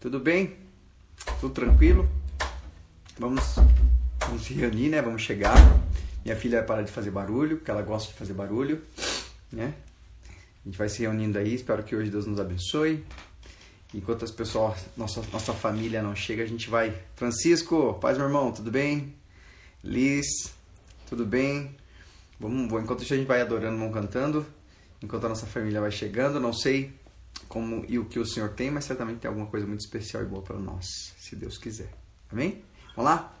Tudo bem? Tudo tranquilo? Vamos, vamos se reunir, né? Vamos chegar. Minha filha vai parar de fazer barulho, porque ela gosta de fazer barulho, né? A gente vai se reunindo aí, espero que hoje Deus nos abençoe. Enquanto as pessoas, nossa, nossa família não chega, a gente vai. Francisco, paz, meu irmão, tudo bem? Liz, tudo bem? Vamos, enquanto a gente vai adorando, vamos cantando. Enquanto a nossa família vai chegando, não sei como e o que o Senhor tem, mas certamente tem alguma coisa muito especial e boa para nós, se Deus quiser. Amém? Vamos lá?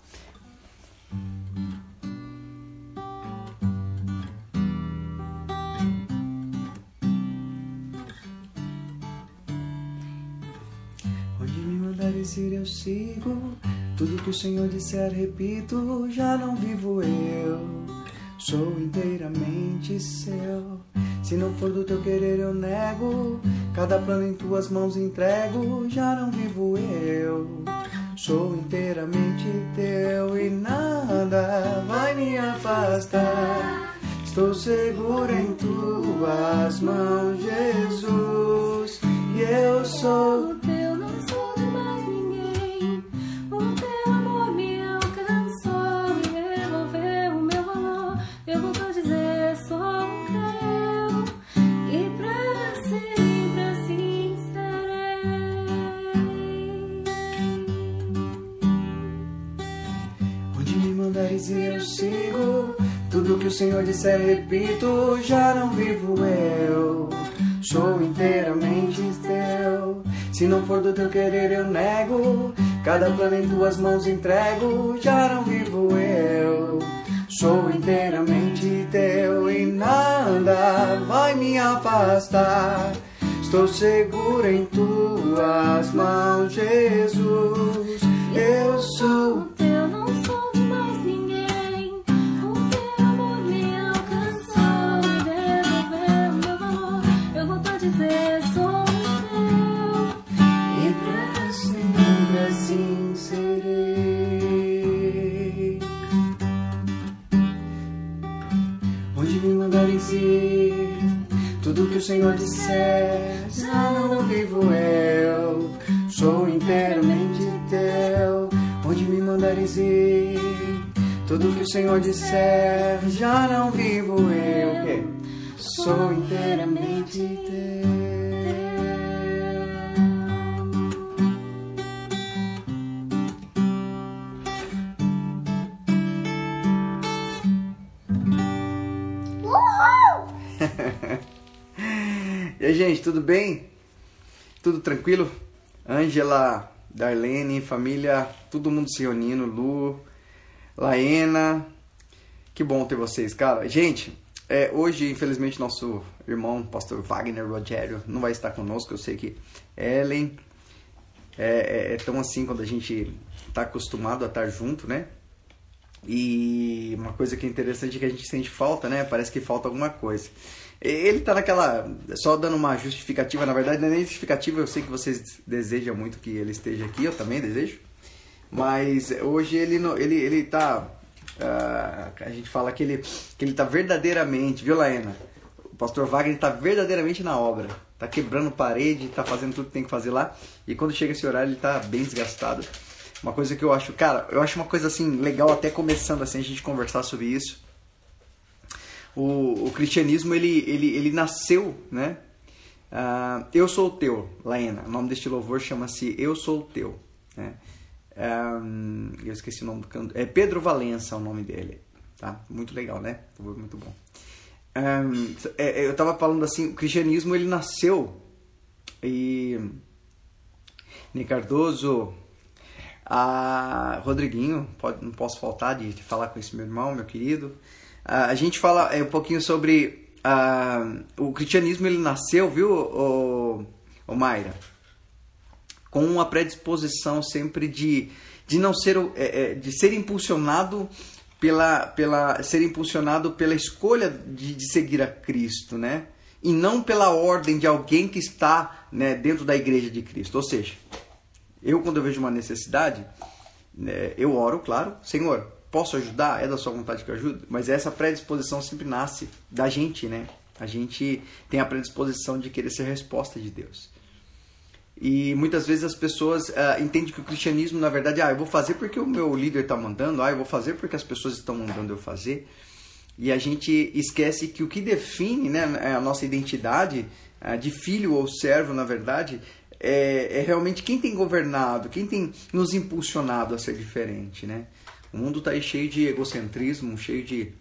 Onde me mandares ir eu sigo, tudo que o Senhor disser repito, já não vivo eu, sou inteiramente seu. Se não for do teu querer eu nego, cada plano em tuas mãos entrego, já não vivo eu. Sou inteiramente teu e nada vai me afastar. Estou seguro em tuas mãos, Jesus, e eu sou Tudo que o Senhor disser repito Já não vivo eu. Sou inteiramente teu. Se não for do teu querer eu nego. Cada plano em tuas mãos entrego Já não vivo eu. Sou inteiramente teu E nada vai me afastar. Estou seguro em tuas mãos, Jesus. Eu sou Senhor disser, já não vivo eu, sou inteiramente teu. Onde me mandares ir, tudo que o Senhor disser, já não vivo eu? Sou inteiramente teu. E aí, gente, tudo bem? Tudo tranquilo? Ângela, Darlene, família, todo mundo se reunindo, Lu, Laena. Que bom ter vocês, cara. Gente, é, hoje, infelizmente, nosso irmão, pastor Wagner Rogério, não vai estar conosco. Eu sei que Ellen é, é, é tão assim quando a gente tá acostumado a estar junto, né? E uma coisa que é interessante é que a gente sente falta, né? Parece que falta alguma coisa. Ele tá naquela. Só dando uma justificativa, na verdade, não é nem justificativa, eu sei que vocês desejam muito que ele esteja aqui, eu também desejo. Mas hoje ele ele, ele tá. ah, a gente fala que ele, que ele tá verdadeiramente, viu, Laena? O pastor Wagner tá verdadeiramente na obra. Tá quebrando parede, tá fazendo tudo que tem que fazer lá. E quando chega esse horário, ele tá bem desgastado. Uma coisa que eu acho, cara, eu acho uma coisa assim legal até começando assim a gente conversar sobre isso. O, o cristianismo ele, ele, ele nasceu, né? Ah, eu sou teu, Laena. O nome deste louvor chama-se Eu Sou Teu. Né? Ah, eu esqueci o nome do canto. É Pedro Valença o nome dele. Tá? Muito legal, né? Muito bom. Ah, é, eu tava falando assim, o cristianismo ele nasceu e Ney Cardoso, a Rodriguinho, pode, não posso faltar de falar com esse meu irmão, meu querido. A gente fala é, um pouquinho sobre ah, o cristianismo, ele nasceu, viu, o, o Mayra? Com uma predisposição sempre de, de não ser, é, é, de ser impulsionado pela, pela, ser impulsionado pela escolha de, de seguir a Cristo, né? E não pela ordem de alguém que está né, dentro da igreja de Cristo. Ou seja, eu, quando eu vejo uma necessidade, né, eu oro, claro, Senhor, posso ajudar? É da sua vontade que eu ajude? Mas essa predisposição sempre nasce da gente, né? A gente tem a predisposição de querer ser resposta de Deus. E muitas vezes as pessoas ah, entendem que o cristianismo, na verdade, ah, eu vou fazer porque o meu líder está mandando, ah, eu vou fazer porque as pessoas estão mandando eu fazer. E a gente esquece que o que define né, a nossa identidade ah, de filho ou servo, na verdade, é, é, realmente quem tem governado, quem tem nos impulsionado a ser diferente. Né? O mundo está aí cheio de egocentrismo, cheio de,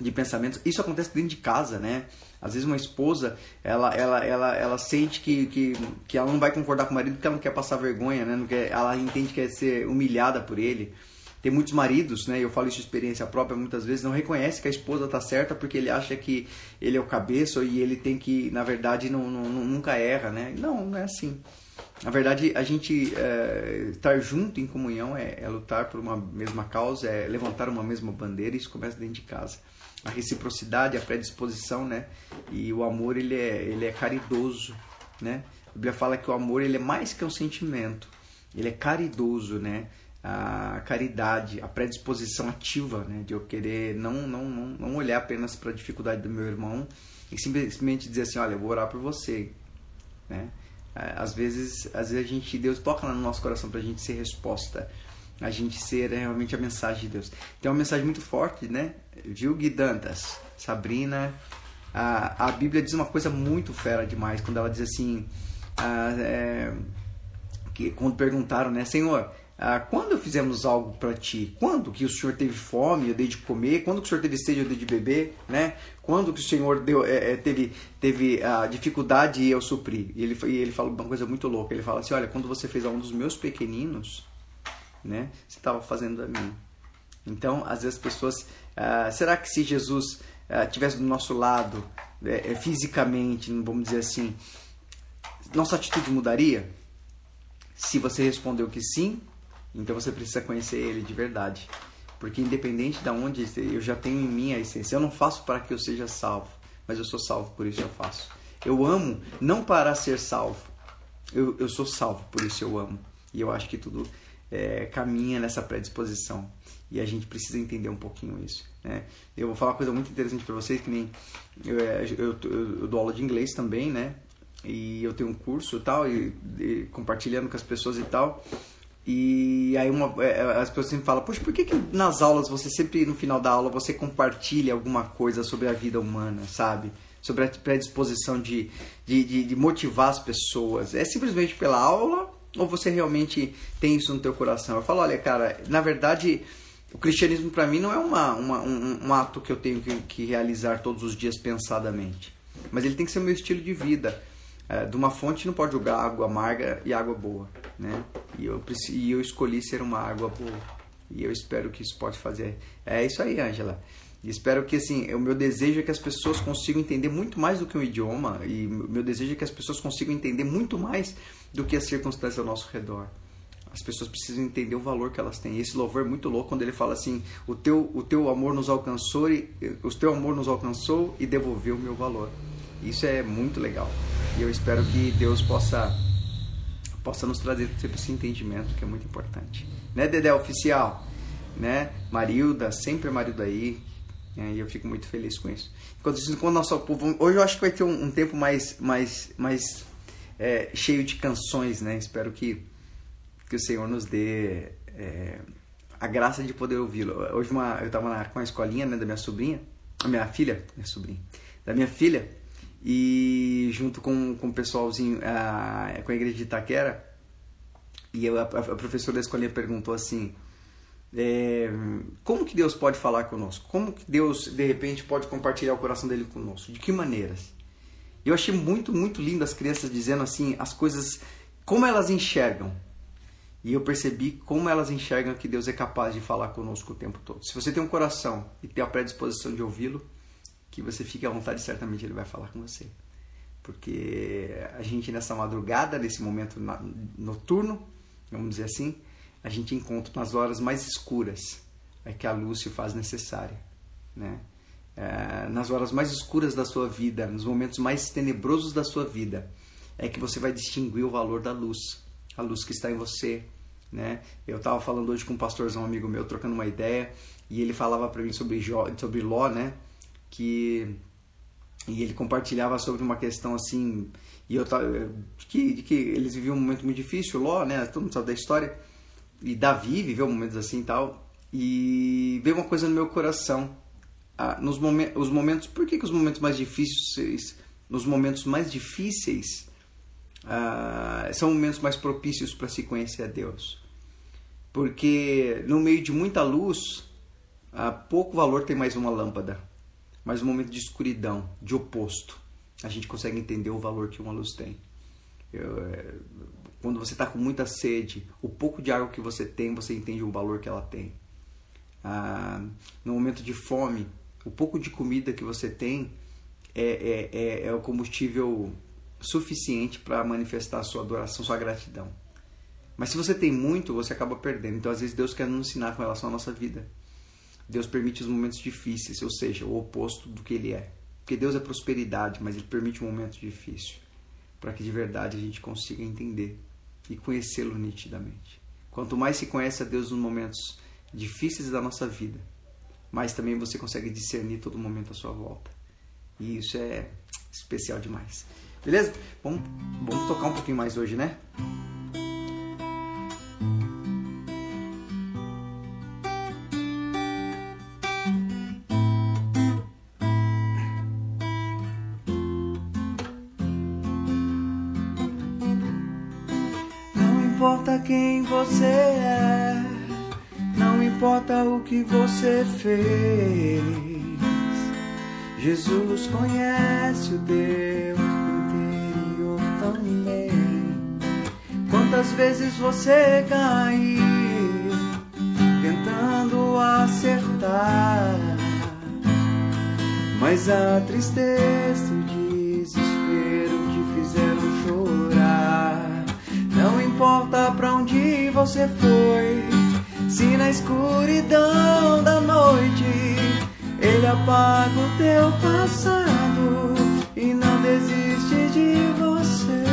de pensamentos. Isso acontece dentro de casa, né? Às vezes uma esposa, ela, ela, ela, ela sente que, que, que ela não vai concordar com o marido porque ela não quer passar vergonha, né? Não quer, ela entende que quer ser humilhada por ele. Tem muitos maridos, né? Eu falo isso de experiência própria, muitas vezes não reconhece que a esposa tá certa porque ele acha que ele é o cabeça e ele tem que, na verdade, não, não nunca erra, né? Não, não é assim. Na verdade, a gente é, estar junto em comunhão é, é lutar por uma mesma causa, é levantar uma mesma bandeira e isso começa dentro de casa a reciprocidade, a predisposição, né? E o amor ele é, ele é caridoso, né? A Bíblia fala que o amor ele é mais que um sentimento, ele é caridoso, né? A caridade, a predisposição ativa, né? De eu querer não não não, não olhar apenas para a dificuldade do meu irmão e simplesmente dizer assim, olha, eu vou orar por você, né? Às vezes, às vezes a gente Deus toca no nosso coração para a gente ser resposta a gente ser realmente a mensagem de Deus. Tem uma mensagem muito forte, né? Viu, Guidantas? Sabrina. A, a Bíblia diz uma coisa muito fera demais quando ela diz assim: ah, é, que quando perguntaram, né, Senhor, ah, quando fizemos algo para ti? Quando que o Senhor teve fome, eu dei de comer? Quando que o Senhor teve sede, eu dei de beber? Né? Quando que o Senhor deu, é, é teve, teve a dificuldade e eu supri? E ele, ele fala uma coisa muito louca. Ele fala assim: Olha, quando você fez a um dos meus pequeninos, né? Você estava fazendo a mim. Então, às vezes as pessoas, ah, será que se Jesus ah, tivesse do nosso lado, é, é, fisicamente, vamos dizer assim, nossa atitude mudaria? Se você respondeu que sim, então você precisa conhecer Ele de verdade, porque independente de onde eu já tenho em mim a essência, eu não faço para que eu seja salvo, mas eu sou salvo, por isso eu faço. Eu amo não para ser salvo, eu, eu sou salvo, por isso eu amo. E eu acho que tudo é, caminha nessa predisposição. E a gente precisa entender um pouquinho isso. Né? Eu vou falar uma coisa muito interessante para vocês, que nem eu, é, eu, eu, eu, dou aula de inglês também, né? E eu tenho um curso e tal, e, e compartilhando com as pessoas e tal. E aí uma, é, as pessoas sempre falam, poxa, por que, que nas aulas você sempre, no final da aula, você compartilha alguma coisa sobre a vida humana, sabe? Sobre a predisposição de, de, de, de motivar as pessoas. É simplesmente pela aula ou você realmente tem isso no teu coração? Eu falo, olha, cara, na verdade, o cristianismo para mim não é uma, uma um, um, ato que eu tenho que, que, realizar todos os dias pensadamente, mas ele tem que ser o meu estilo de vida. É, de uma fonte não pode jogar água amarga e água boa, né? E eu, e eu escolhi ser uma água boa. E eu espero que isso pode fazer. É isso aí, Angela. Espero que assim, o meu desejo é que as pessoas consigam entender muito mais do que um idioma e o meu desejo é que as pessoas consigam entender muito mais do que as circunstâncias ao nosso redor. As pessoas precisam entender o valor que elas têm. E esse louvor é muito louco quando ele fala assim: "O teu o teu amor nos alcançou e o teu amor nos alcançou e devolveu o meu valor". Isso é muito legal. E eu espero que Deus possa possa nos trazer sempre esse entendimento que é muito importante. Né, Dedé oficial, né? Marilda, sempre Marilda aí. Né? E eu fico muito feliz com isso. Enquanto isso, quando nosso povo, hoje eu acho que vai ter um, um tempo mais mais mais é, cheio de canções, né? Espero que, que o Senhor nos dê é, a graça de poder ouvi-lo. Hoje uma, eu estava com a escolinha né, da minha sobrinha, a minha filha, minha sobrinha, da minha filha, e junto com, com o pessoalzinho, a, com a igreja de Itaquera, e eu, a, a, professora da escolinha perguntou assim, é, como que Deus pode falar conosco? Como que Deus, de repente, pode compartilhar o coração dele conosco? De que maneiras? Eu achei muito, muito lindo as crianças dizendo assim as coisas, como elas enxergam. E eu percebi como elas enxergam que Deus é capaz de falar conosco o tempo todo. Se você tem um coração e tem a predisposição de ouvi-lo, que você fique à vontade, certamente ele vai falar com você. Porque a gente nessa madrugada, nesse momento noturno, vamos dizer assim, a gente encontra nas horas mais escuras é que a luz se faz necessária, né? é, nas horas mais escuras da sua vida, nos momentos mais tenebrosos da sua vida, é que você vai distinguir o valor da luz, a luz que está em você. Né? Eu estava falando hoje com um pastorzão amigo meu, trocando uma ideia, e ele falava para mim sobre, Jó, sobre Ló, né? Que e ele compartilhava sobre uma questão assim, e eu que, de que eles viviam um momento muito difícil, Ló, né? Todo mundo sabe da história. E Davi viveu momentos assim e tal. E veio uma coisa no meu coração. Ah, nos momen os momentos, por que, que os momentos mais difíceis, nos momentos mais difíceis, ah, são momentos mais propícios para se conhecer a Deus? Porque no meio de muita luz, ah, pouco valor tem mais uma lâmpada. Mas no momento de escuridão, de oposto, a gente consegue entender o valor que uma luz tem. Eu, é, quando você está com muita sede, o pouco de água que você tem, você entende o valor que ela tem. Ah, no momento de fome, o pouco de comida que você tem é, é, é, é o combustível suficiente para manifestar sua adoração, sua gratidão. Mas se você tem muito, você acaba perdendo. Então, às vezes, Deus quer nos ensinar com relação à nossa vida. Deus permite os momentos difíceis, ou seja, o oposto do que Ele é. Porque Deus é prosperidade, mas Ele permite um momento difícil para que de verdade a gente consiga entender e conhecê-lo nitidamente. Quanto mais se conhece a Deus nos momentos difíceis da nossa vida, mais também você consegue discernir todo momento à sua volta. E isso é especial demais. Beleza? Vamos, vamos tocar um pouquinho mais hoje, né? Importa quem você é, não importa o que você fez. Jesus conhece o teu interior também. Quantas vezes você caiu tentando acertar, mas a tristeza importa pra onde você foi, se na escuridão da noite ele apaga o teu passado e não desiste de você.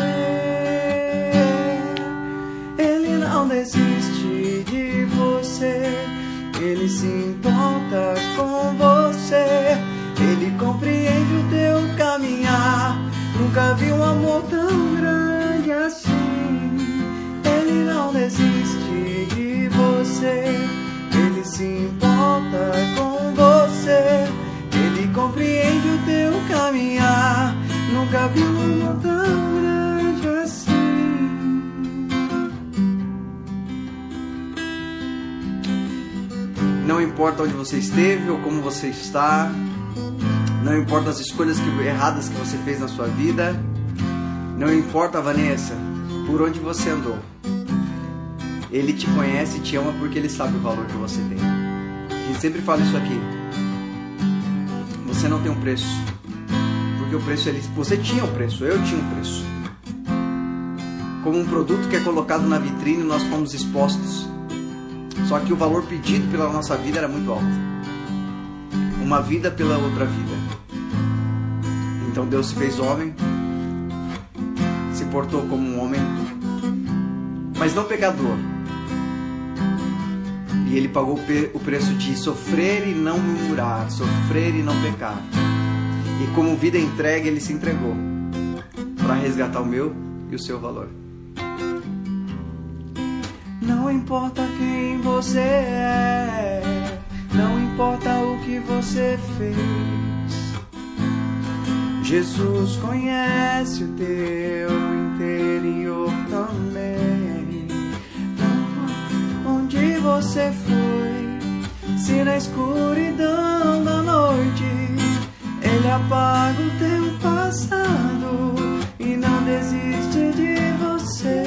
Ele não desiste de você. Ele se importa com você. Ele compreende o teu caminhar. Nunca vi um amor tão grande desiste de você. Ele se importa com você. Ele compreende o teu caminhar. Nunca vi um amor tão grande assim. Não importa onde você esteve ou como você está, não importa as escolhas que- erradas que você fez na sua vida, não importa, Vanessa, por onde você andou. Ele te conhece e te ama porque ele sabe o valor que você tem. A gente sempre fala isso aqui. Você não tem um preço. Porque o preço ele, você tinha um preço, eu tinha um preço. Como um produto que é colocado na vitrine, nós fomos expostos. Só que o valor pedido pela nossa vida era muito alto. Uma vida pela outra vida. Então Deus se fez homem, se portou como um homem, mas não pecador. E ele pagou o preço de sofrer e não murmurar, sofrer e não pecar. E como vida entregue, ele se entregou para resgatar o meu e o seu valor. Não importa quem você é, não importa o que você fez. Jesus conhece o teu interior também. Você foi, se na escuridão da noite ele apaga o teu passado e não desiste de você.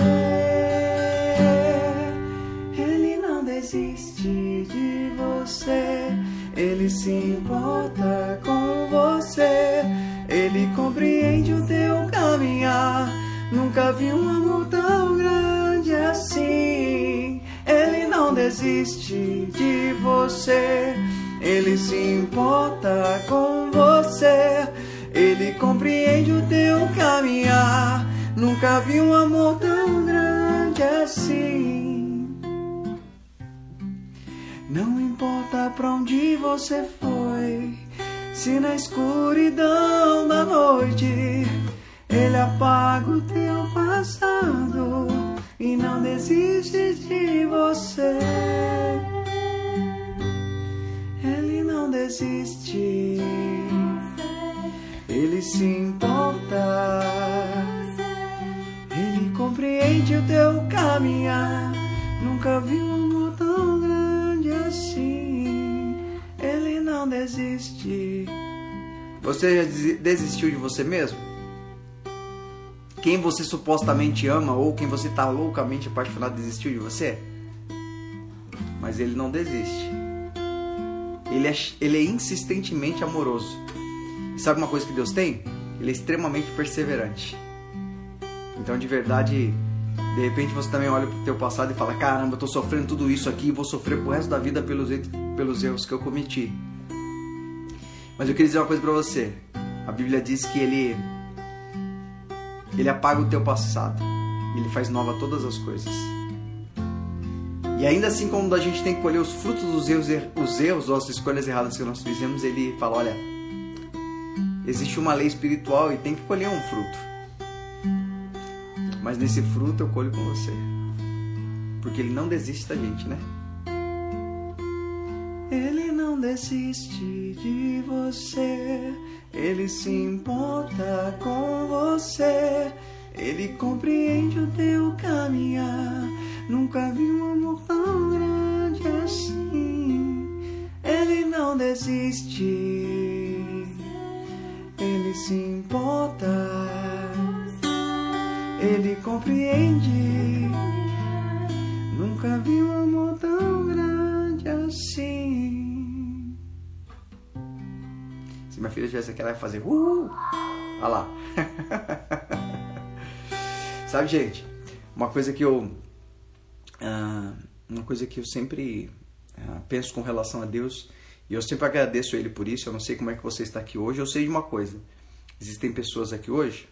Ele não desiste de você. Ele se importa com você. Ele compreende o teu caminhar. Nunca vi um amor tão grande assim. Desiste de você. Ele se importa com você. Ele compreende o teu caminhar. Nunca vi um amor tão grande assim. Não importa pra onde você foi, Se na escuridão da noite ele apaga o teu passado e desiste de você. Ele não desiste, ele se importa. Ele compreende o teu caminhar. Nunca vi um amor tão grande assim. Ele não desiste. Você já desi- desistiu de você mesmo? Quem você supostamente ama ou quem você tá loucamente apaixonado desistiu de você? Mas ele não desiste. Ele é, ele é insistentemente amoroso. E sabe uma coisa que Deus tem? Ele é extremamente perseverante. Então, de verdade, de repente você também olha pro teu passado e fala: Caramba, eu tô sofrendo tudo isso aqui e vou sofrer pro resto da vida pelos, erros- pelos erros que eu cometi. Mas eu queria dizer uma coisa pra você. A Bíblia diz que ele ele apaga o teu passado. Ele faz nova todas as coisas. E ainda assim, como a gente tem que colher os frutos dos erros, os erros ou as escolhas erradas que nós fizemos, ele fala: olha, existe uma lei espiritual e tem que colher um fruto. Mas nesse fruto eu colho com você. Porque ele não desiste da gente, né? Ele não desiste de você. Ele se importa com você. Ele compreende o teu caminhar. Nunca vi um amor tão grande assim. Ele não desiste. Ele se importa. Ele compreende. Nunca vi um amor tão grande assim. Se minha filha tivesse aqui, ela ia fazer. Uh! Olha lá. Sabe, gente? Uma coisa que eu. ah, uma coisa que eu sempre ah, penso com relação a Deus. E eu sempre agradeço a Ele por isso. Eu não sei como é que você está aqui hoje. Eu sei de uma coisa. Existem pessoas aqui hoje.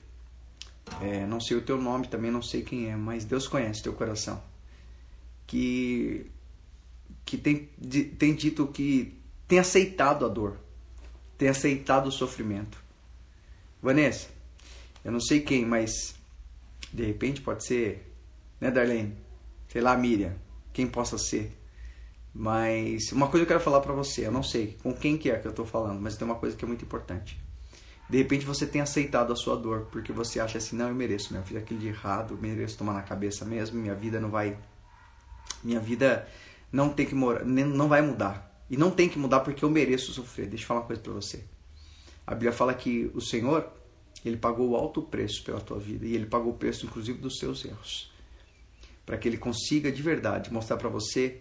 é, não sei o teu nome, também não sei quem é, mas Deus conhece teu coração. Que que tem, di- tem dito que tem aceitado a dor, tem aceitado o sofrimento. Vanessa, eu não sei quem, mas de repente pode ser, né, Darlene? Sei lá, Miriam, quem possa ser. Mas uma coisa eu quero falar pra você, eu não sei com quem que é que eu tô falando, mas tem uma coisa que é muito importante. De repente você tem aceitado a sua dor, porque você acha assim, não, eu mereço, né? eu fiz aquilo de errado, eu mereço tomar na cabeça mesmo, minha vida não vai minha vida não tem que morar, não vai mudar. E não tem que mudar porque eu mereço sofrer. Deixa eu falar uma coisa pra você. A Bíblia fala que o Senhor, ele pagou o alto preço pela tua vida e ele pagou o preço inclusive dos seus erros. Para que ele consiga de verdade mostrar pra você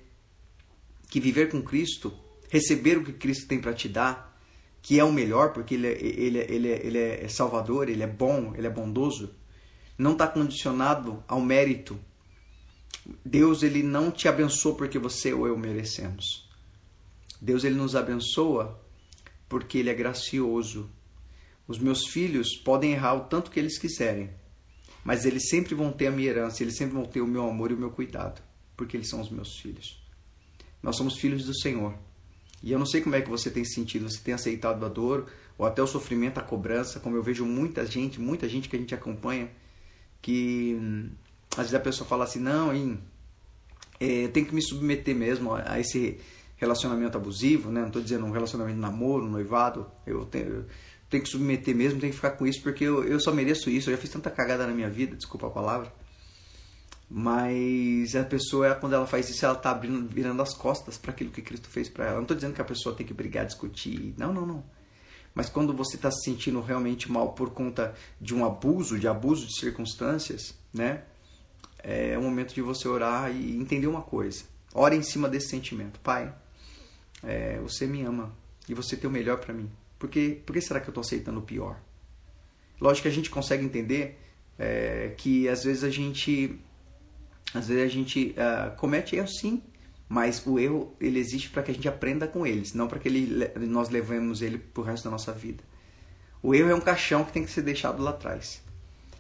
que viver com Cristo, receber o que Cristo tem para te dar, que é o melhor, porque ele é, ele, é, ele, é, ele é salvador, ele é bom, ele é bondoso, não está condicionado ao mérito. Deus ele não te abençoa porque você ou eu merecemos. Deus ele nos abençoa porque ele é gracioso. Os meus filhos podem errar o tanto que eles quiserem, mas eles sempre vão ter a minha herança, eles sempre vão ter o meu amor e o meu cuidado, porque eles são os meus filhos. Nós somos filhos do Senhor. E eu não sei como é que você tem sentido, você tem aceitado a dor, ou até o sofrimento, a cobrança, como eu vejo muita gente, muita gente que a gente acompanha, que hum, às vezes a pessoa fala assim, não, hein, é, tenho que me submeter mesmo a, a esse relacionamento abusivo, né? Não estou dizendo um relacionamento de namoro, um noivado, eu tenho, eu tenho que submeter mesmo, tenho que ficar com isso, porque eu, eu só mereço isso, eu já fiz tanta cagada na minha vida, desculpa a palavra. Mas a pessoa, quando ela faz isso, ela está virando as costas para aquilo que Cristo fez para ela. Não estou dizendo que a pessoa tem que brigar, discutir. Não, não, não. Mas quando você está se sentindo realmente mal por conta de um abuso, de abuso de circunstâncias, né? É o momento de você orar e entender uma coisa. Ora em cima desse sentimento. Pai, é, você me ama e você tem o melhor para mim. Por que, por que será que eu estou aceitando o pior? Lógico que a gente consegue entender é, que às vezes a gente às vezes a gente uh, comete erros sim, mas o erro ele existe para que a gente aprenda com eles, não para que ele, nós levemos ele pro resto da nossa vida. O erro é um caixão que tem que ser deixado lá atrás.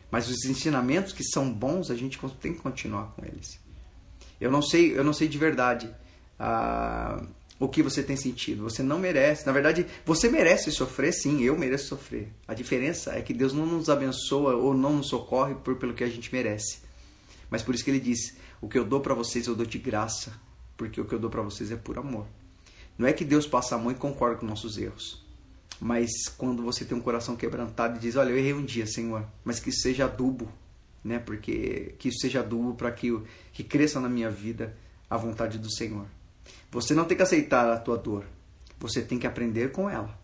Mas os ensinamentos que são bons, a gente tem que continuar com eles. Eu não sei, eu não sei de verdade uh, o que você tem sentido. Você não merece. Na verdade, você merece sofrer, sim, eu mereço sofrer. A diferença é que Deus não nos abençoa ou não nos socorre por pelo que a gente merece. Mas por isso que ele diz: "O que eu dou para vocês eu dou de graça, porque o que eu dou para vocês é por amor". Não é que Deus passa a mão e concorda com nossos erros. Mas quando você tem um coração quebrantado e diz: "Olha, eu errei um dia, Senhor, mas que seja adubo, né? Porque que isso seja adubo para que que cresça na minha vida a vontade do Senhor. Você não tem que aceitar a tua dor. Você tem que aprender com ela,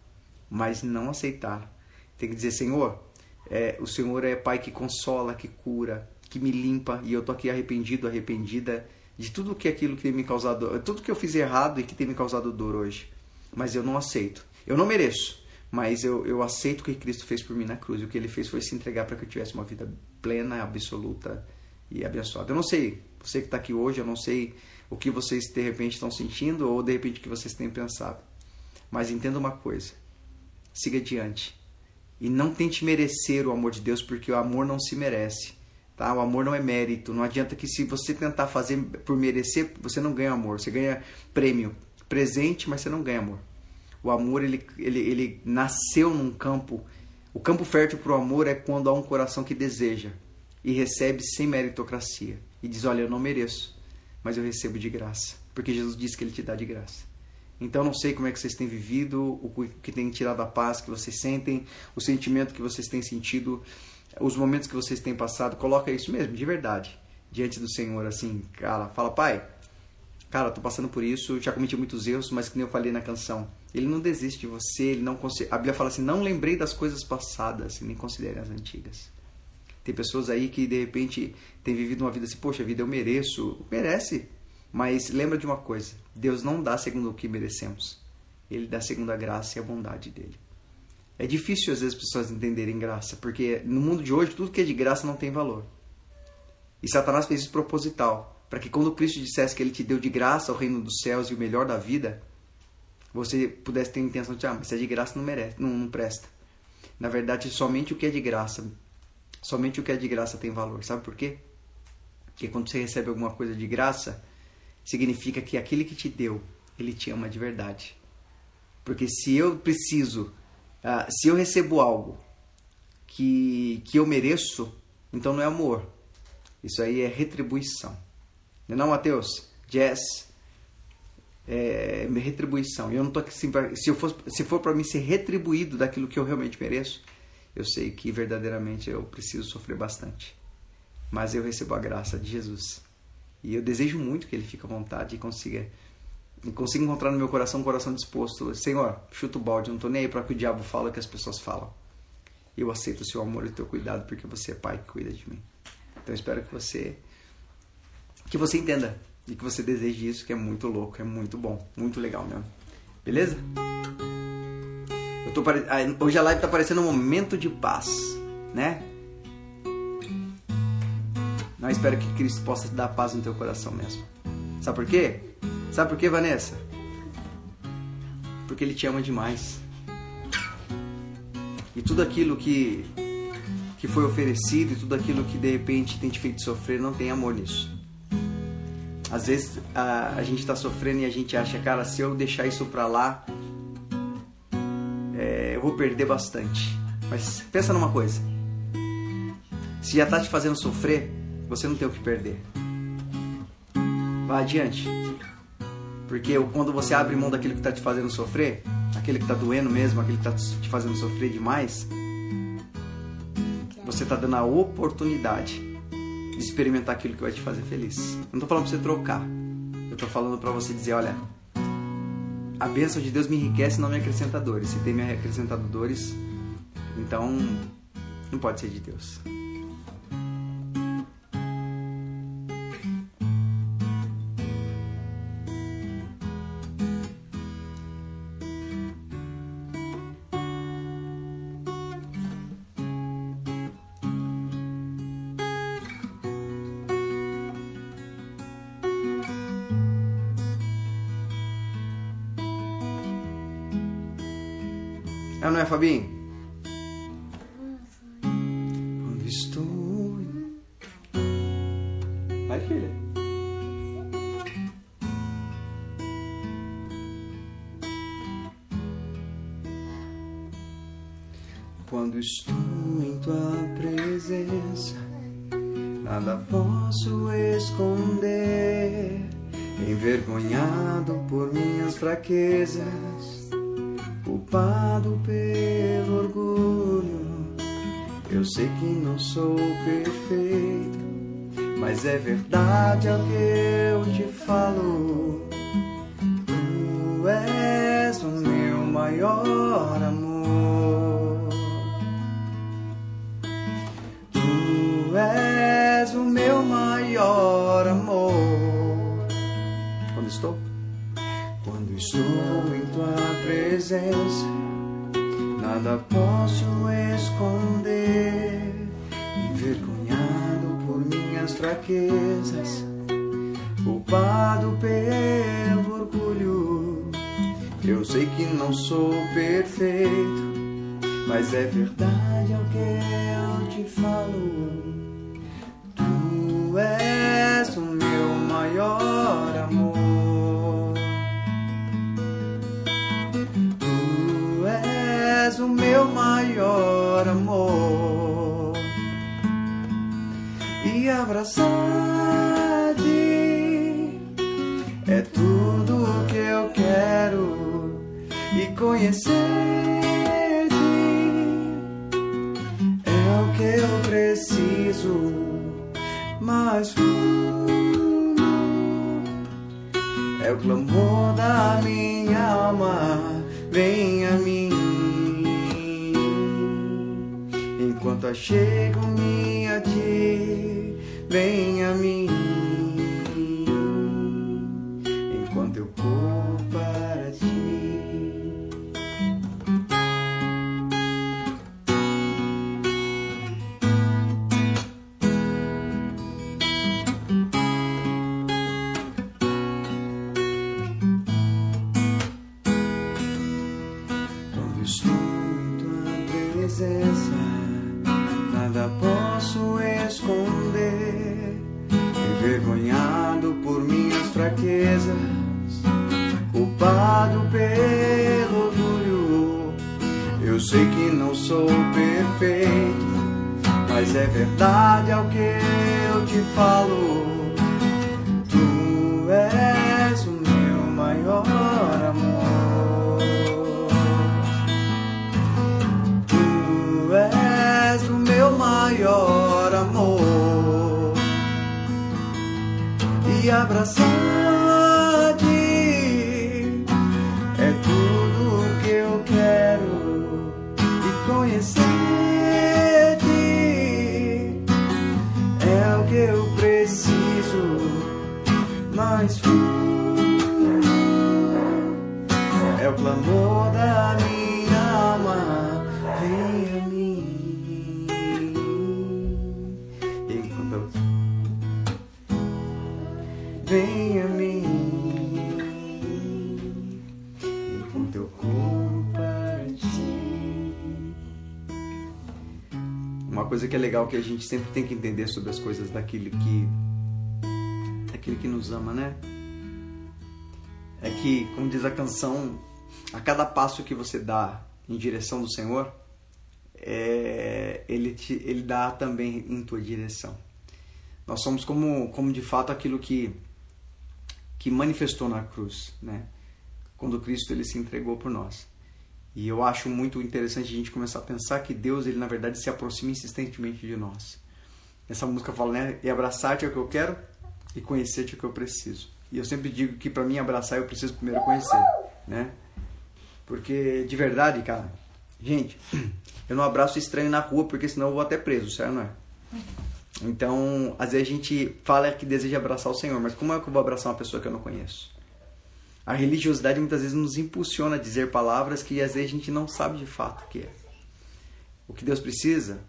mas não aceitar. Tem que dizer, Senhor, é, o Senhor é Pai que consola, que cura, que me limpa e eu tô aqui arrependido, arrependida de tudo que aquilo que tem me causado, tudo que eu fiz errado e que tem me causado dor hoje. Mas eu não aceito. Eu não mereço, mas eu, eu aceito o que Cristo fez por mim na cruz. E o que ele fez foi se entregar para que eu tivesse uma vida plena, absoluta e abençoada. Eu não sei, você que está aqui hoje, eu não sei o que vocês de repente estão sentindo ou de repente o que vocês têm pensado. Mas entenda uma coisa: siga adiante. E não tente merecer o amor de Deus, porque o amor não se merece. Tá? O amor não é mérito. Não adianta que se você tentar fazer por merecer, você não ganha amor. Você ganha prêmio, presente, mas você não ganha amor. O amor ele, ele, ele nasceu num campo. O campo fértil para o amor é quando há um coração que deseja e recebe sem meritocracia e diz: Olha, eu não mereço, mas eu recebo de graça, porque Jesus disse que Ele te dá de graça. Então, não sei como é que vocês têm vivido, o que tem tirado a paz que vocês sentem, o sentimento que vocês têm sentido, os momentos que vocês têm passado. Coloca isso mesmo, de verdade, diante do Senhor, assim, cara, fala, Pai, cara, tô passando por isso, já cometi muitos erros, mas que nem eu falei na canção, Ele não desiste de você, Ele não a Bíblia fala assim, não lembrei das coisas passadas e nem considere as antigas. Tem pessoas aí que de repente têm vivido uma vida assim, poxa vida, eu mereço. Merece. Mas lembra de uma coisa: Deus não dá segundo o que merecemos. Ele dá segundo a graça e a bondade dele. É difícil às vezes as pessoas entenderem graça, porque no mundo de hoje tudo que é de graça não tem valor. E Satanás fez isso proposital, para que quando Cristo dissesse que ele te deu de graça o reino dos céus e o melhor da vida, você pudesse ter a intenção de, ah, mas se é de graça não merece, não, não presta. Na verdade, somente o que é de graça Somente o que é de graça tem valor. Sabe por quê? Porque quando você recebe alguma coisa de graça, significa que aquele que te deu, ele te ama de verdade. Porque se eu preciso, uh, se eu recebo algo que, que eu mereço, então não é amor. Isso aí é retribuição. Não é não, Mateus? Jazz é retribuição. E eu não tô aqui se eu for se for para mim ser retribuído daquilo que eu realmente mereço, eu sei que verdadeiramente eu preciso sofrer bastante. Mas eu recebo a graça de Jesus. E eu desejo muito que ele fique à vontade e consiga e consiga encontrar no meu coração um coração disposto. Senhor, chuta o balde, não estou nem aí para que o diabo fale o que as pessoas falam. Eu aceito o seu amor e o teu cuidado porque você é pai que cuida de mim. Então espero que você que você entenda e que você deseje isso, que é muito louco, é muito bom, muito legal mesmo. Beleza? Tô pare... Hoje a live tá parecendo um momento de paz, né? Não espero que Cristo possa te dar paz no teu coração mesmo. Sabe por quê? Sabe por quê, Vanessa? Porque Ele te ama demais. E tudo aquilo que, que foi oferecido e tudo aquilo que de repente tem te feito sofrer, não tem amor nisso. Às vezes a, a gente está sofrendo e a gente acha, cara, se eu deixar isso pra lá, vou perder bastante. Mas pensa numa coisa: se já está te fazendo sofrer, você não tem o que perder. Vá adiante. Porque quando você abre mão daquilo que está te fazendo sofrer, aquele que está doendo mesmo, aquele que está te fazendo sofrer demais, você está dando a oportunidade de experimentar aquilo que vai te fazer feliz. Eu não estou falando para você trocar. Eu estou falando para você dizer, olha, a bênção de Deus me enriquece não me acrescenta dores. Se tem me acrescentado dores, então não pode ser de Deus. É não é, Fabinho? Quando estou. Vai, filha. Quando estou em tua presença, nada posso esconder. Envergonhado por minhas fraquezas é verdade é é tudo o que eu quero. E conhecer-te coisa que é legal que a gente sempre tem que entender sobre as coisas daquele que daquele que nos ama, né? É que, como diz a canção, a cada passo que você dá em direção do Senhor, é, ele, te, ele dá também em tua direção. Nós somos como, como de fato aquilo que, que manifestou na cruz, né? Quando Cristo ele se entregou por nós. E eu acho muito interessante a gente começar a pensar que Deus, ele na verdade se aproxima insistentemente de nós. Essa música fala, né? E abraçar-te é o que eu quero e conhecer-te é o que eu preciso. E eu sempre digo que para mim abraçar eu preciso primeiro conhecer, né? Porque de verdade, cara, gente, eu não abraço estranho na rua porque senão eu vou até preso, certo? Não é? Então, às vezes a gente fala que deseja abraçar o Senhor, mas como é que eu vou abraçar uma pessoa que eu não conheço? A religiosidade muitas vezes nos impulsiona a dizer palavras que às vezes a gente não sabe de fato o que é. O que Deus precisa,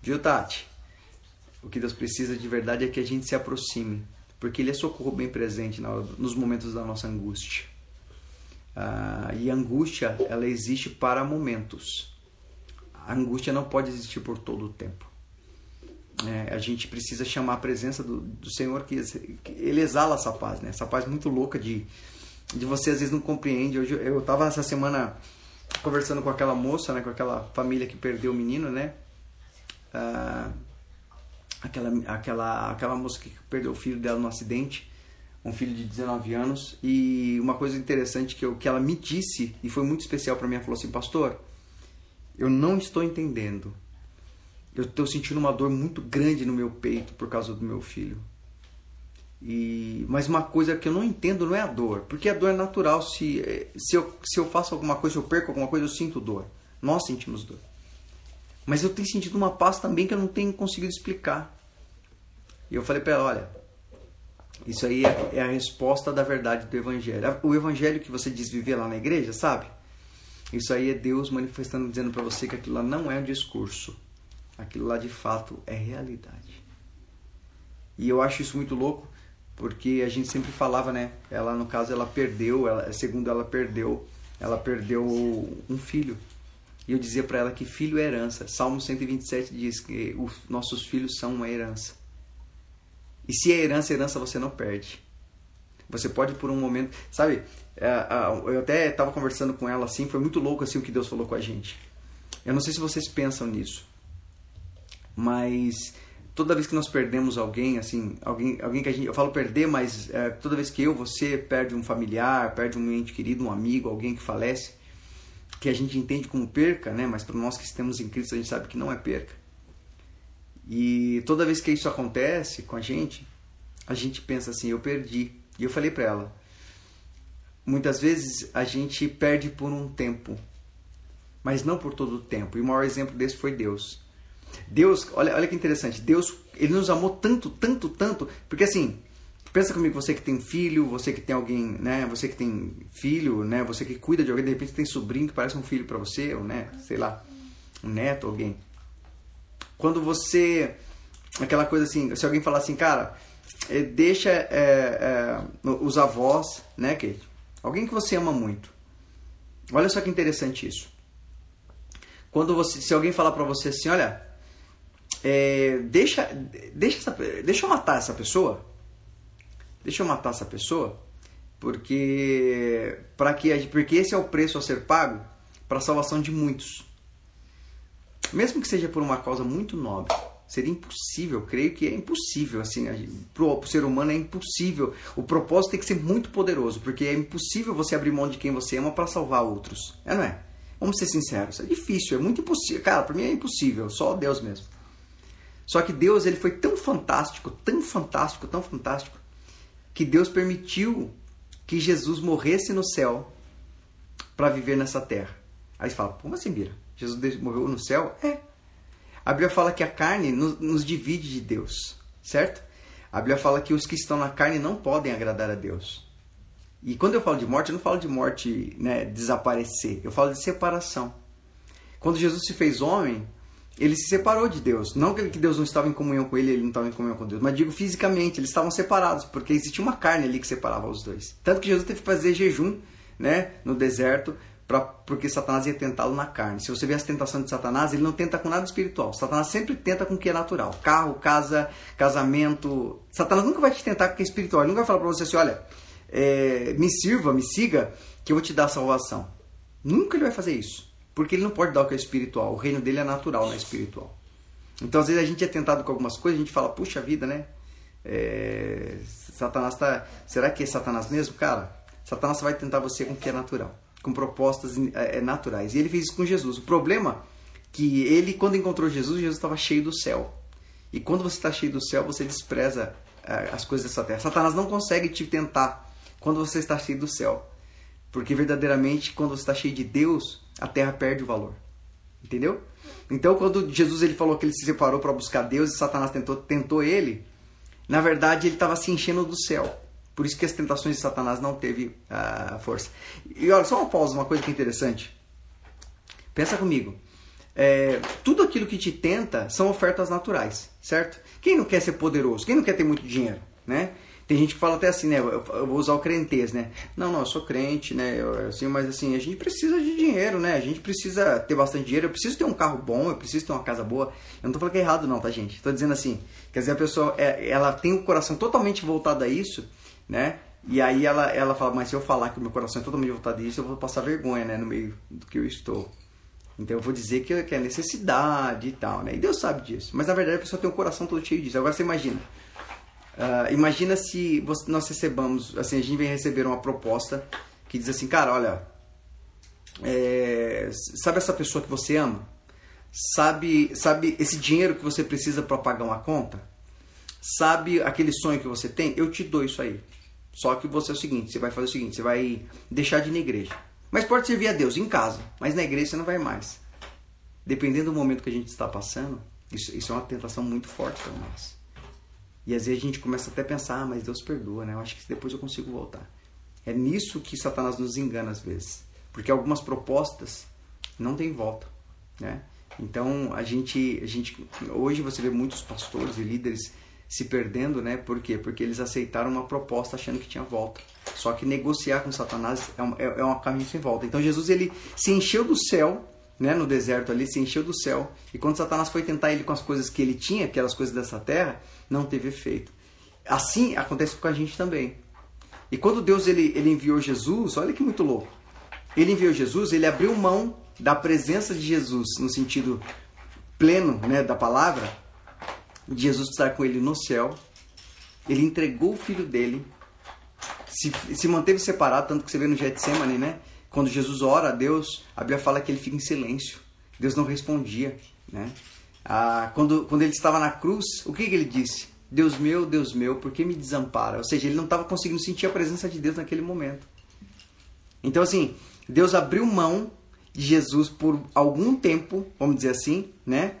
viu, Tati? O que Deus precisa de verdade é que a gente se aproxime, porque Ele é socorro bem presente nos momentos da nossa angústia. Ah, e a angústia, ela existe para momentos. A angústia não pode existir por todo o tempo. É, a gente precisa chamar a presença do, do Senhor, que, que, Ele exala essa paz, né? Essa paz muito louca de, de você às vezes não compreende. Hoje, eu estava essa semana conversando com aquela moça, né, com aquela família que perdeu o menino, né? Ah, aquela, aquela, aquela moça que perdeu o filho dela no acidente, um filho de 19 anos, e uma coisa interessante que, eu, que ela me disse, e foi muito especial para mim, ela falou assim, pastor, eu não estou entendendo. Eu estou sentindo uma dor muito grande no meu peito por causa do meu filho. E, mas uma coisa que eu não entendo não é a dor, porque a dor é natural. Se, se, eu, se eu faço alguma coisa, se eu perco alguma coisa, eu sinto dor. Nós sentimos dor. Mas eu tenho sentido uma paz também que eu não tenho conseguido explicar. E eu falei para ela: olha, isso aí é, é a resposta da verdade do Evangelho. O Evangelho que você diz viver lá na igreja, sabe? Isso aí é Deus manifestando, dizendo para você que aquilo lá não é um discurso. Aquilo lá de fato é realidade. E eu acho isso muito louco, porque a gente sempre falava, né? Ela, no caso, ela perdeu, ela, segundo ela perdeu, ela perdeu um filho. E eu dizia para ela que filho é herança. Salmo 127 diz que os nossos filhos são uma herança. E se é herança, herança você não perde. Você pode por um momento, sabe? É, eu até estava conversando com ela assim, foi muito louco assim o que Deus falou com a gente. Eu não sei se vocês pensam nisso, mas toda vez que nós perdemos alguém, assim, alguém, alguém que a gente, eu falo perder, mas é, toda vez que eu, você perde um familiar, perde um ente querido, um amigo, alguém que falece, que a gente entende como perca, né? Mas para nós que estamos em Cristo a gente sabe que não é perca. E toda vez que isso acontece com a gente, a gente pensa assim, eu perdi. E eu falei para ela, muitas vezes a gente perde por um tempo, mas não por todo o tempo. E o maior exemplo desse foi Deus. Deus, olha, olha que interessante, Deus, ele nos amou tanto, tanto, tanto, porque assim, pensa comigo, você que tem filho, você que tem alguém, né, você que tem filho, né, você que cuida de alguém, de repente tem sobrinho que parece um filho para você, ou né, sei lá, um neto, alguém. Quando você. Aquela coisa assim, se alguém falar assim, cara, é, deixa é, é, os avós, né, Kate? Alguém que você ama muito. Olha só que interessante isso. Quando você, se alguém falar para você assim, olha, é, deixa, deixa, essa, deixa eu matar essa pessoa, deixa eu matar essa pessoa, porque para que porque esse é o preço a ser pago para a salvação de muitos mesmo que seja por uma causa muito nobre, seria impossível, creio que é impossível, assim, para o ser humano é impossível. O propósito tem que ser muito poderoso, porque é impossível você abrir mão de quem você ama para salvar outros. É, não é? Vamos ser sinceros, é difícil, é muito impossível. Cara, para mim é impossível, só Deus mesmo. Só que Deus, ele foi tão fantástico, tão fantástico, tão fantástico, que Deus permitiu que Jesus morresse no céu para viver nessa terra. Aí você fala, como assim, Bira? Jesus morreu no céu? É. A Bíblia fala que a carne nos, divide de Deus, certo? A Bíblia fala que os que estão na carne não podem agradar a Deus. E quando eu falo de morte, eu não falo de morte, né, desaparecer. Eu falo de separação. Quando Jesus se fez homem, ele se separou de Deus. Não que Deus não estava em comunhão com ele, ele não estava em comunhão com Deus, mas digo fisicamente, eles estavam separados, porque existia uma carne ali que separava os dois. Tanto que Jesus teve que fazer jejum, né, no deserto, pra, porque Satanás ia tentá-lo na carne. Se você vê as tentações de Satanás, ele não tenta com nada espiritual. Satanás sempre tenta com o que é natural. Carro, casa, casamento. Satanás nunca vai te tentar com o que é espiritual. Ele nunca vai falar para você assim, olha, é, me sirva, me siga, que eu vou te dar salvação. Nunca ele vai fazer isso. Porque ele não pode dar o que é espiritual. O reino dele é natural, não é espiritual. Então, às vezes, a gente é tentado com algumas coisas, a gente fala, puxa vida, né? É, Satanás tá. Será que é Satanás mesmo? Cara, Satanás vai tentar você com o que é natural com propostas é, naturais. E ele fez isso com Jesus. O problema que ele, quando encontrou Jesus, Jesus estava cheio do céu. E quando você está cheio do céu, você despreza é, as coisas dessa terra. Satanás não consegue te tentar quando você está cheio do céu. Porque verdadeiramente, quando você está cheio de Deus, a terra perde o valor. Entendeu? Então, quando Jesus ele falou que ele se separou para buscar Deus e Satanás tentou, tentou ele, na verdade ele estava se enchendo do céu. Por isso que as tentações de Satanás não teve a uh, força. E olha, só uma pausa, uma coisa que é interessante. Pensa comigo. É, tudo aquilo que te tenta são ofertas naturais, certo? Quem não quer ser poderoso? Quem não quer ter muito dinheiro, né? Tem gente que fala até assim, né? Eu vou usar o crentez, né? Não, não, eu sou crente, né? Eu, assim, mas assim, a gente precisa de dinheiro, né? A gente precisa ter bastante dinheiro. Eu preciso ter um carro bom, eu preciso ter uma casa boa. Eu não tô falando que é errado, não, tá, gente? Tô dizendo assim, quer dizer, a pessoa, é, ela tem o coração totalmente voltado a isso né? E aí ela, ela fala, mas se eu falar que o meu coração é totalmente voltado disso, eu vou passar vergonha, né, no meio do que eu estou. Então eu vou dizer que, que é necessidade e tal, né? E Deus sabe disso. Mas na verdade a pessoa tem um coração todo cheio disso. Agora você imagina. Uh, imagina se você, nós recebamos, assim, a gente vem receber uma proposta que diz assim, cara, olha, é, sabe essa pessoa que você ama? Sabe, sabe esse dinheiro que você precisa para pagar uma conta? Sabe aquele sonho que você tem? Eu te dou isso aí. Só que você é o seguinte, você vai fazer o seguinte, você vai deixar de ir na igreja. Mas pode servir a Deus em casa, mas na igreja você não vai mais. Dependendo do momento que a gente está passando, isso, isso é uma tentação muito forte para nós. E às vezes a gente começa até a pensar, ah, mas Deus perdoa, né? Eu acho que depois eu consigo voltar. É nisso que Satanás nos engana às vezes. Porque algumas propostas não tem volta, né? Então a gente, a gente hoje você vê muitos pastores e líderes se perdendo, né? Por quê? Porque eles aceitaram uma proposta achando que tinha volta. Só que negociar com Satanás é um, é, é um caminho sem volta. Então Jesus ele se encheu do céu, né? No deserto ali, se encheu do céu. E quando Satanás foi tentar ele com as coisas que ele tinha, aquelas coisas dessa terra, não teve efeito. Assim acontece com a gente também. E quando Deus ele, ele enviou Jesus, olha que muito louco. Ele enviou Jesus, ele abriu mão da presença de Jesus no sentido pleno, né, da palavra, de Jesus estar com ele no céu. Ele entregou o filho dele, se, se manteve separado, tanto que você vê no Getsemane, né? Quando Jesus ora a Deus, a Bíblia fala que ele fica em silêncio. Deus não respondia, né? Ah, quando, quando ele estava na cruz, o que, que ele disse? Deus meu, Deus meu, por que me desampara? Ou seja, ele não estava conseguindo sentir a presença de Deus naquele momento. Então, assim, Deus abriu mão de Jesus por algum tempo, vamos dizer assim, né?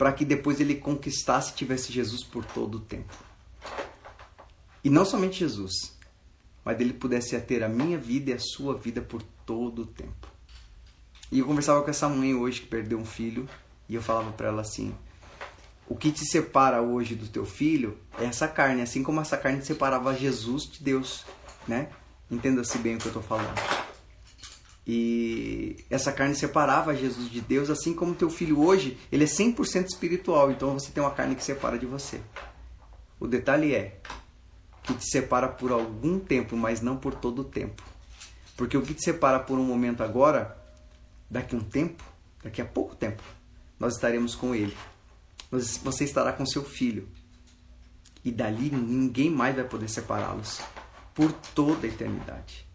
para que depois ele conquistasse e tivesse Jesus por todo o tempo. E não somente Jesus, mas ele pudesse ter a minha vida e a sua vida por todo o tempo. E eu conversava com essa mãe hoje que perdeu um filho e eu falava para ela assim: o que te separa hoje do teu filho é essa carne, assim como essa carne separava Jesus de Deus, né? Entenda-se bem o que eu estou falando. E essa carne separava Jesus de Deus, assim como teu filho hoje, ele é 100% espiritual, então você tem uma carne que separa de você. O detalhe é que te separa por algum tempo, mas não por todo o tempo. Porque o que te separa por um momento agora, daqui a um tempo, daqui a pouco tempo, nós estaremos com ele. Você estará com seu filho. E dali ninguém mais vai poder separá-los por toda a eternidade.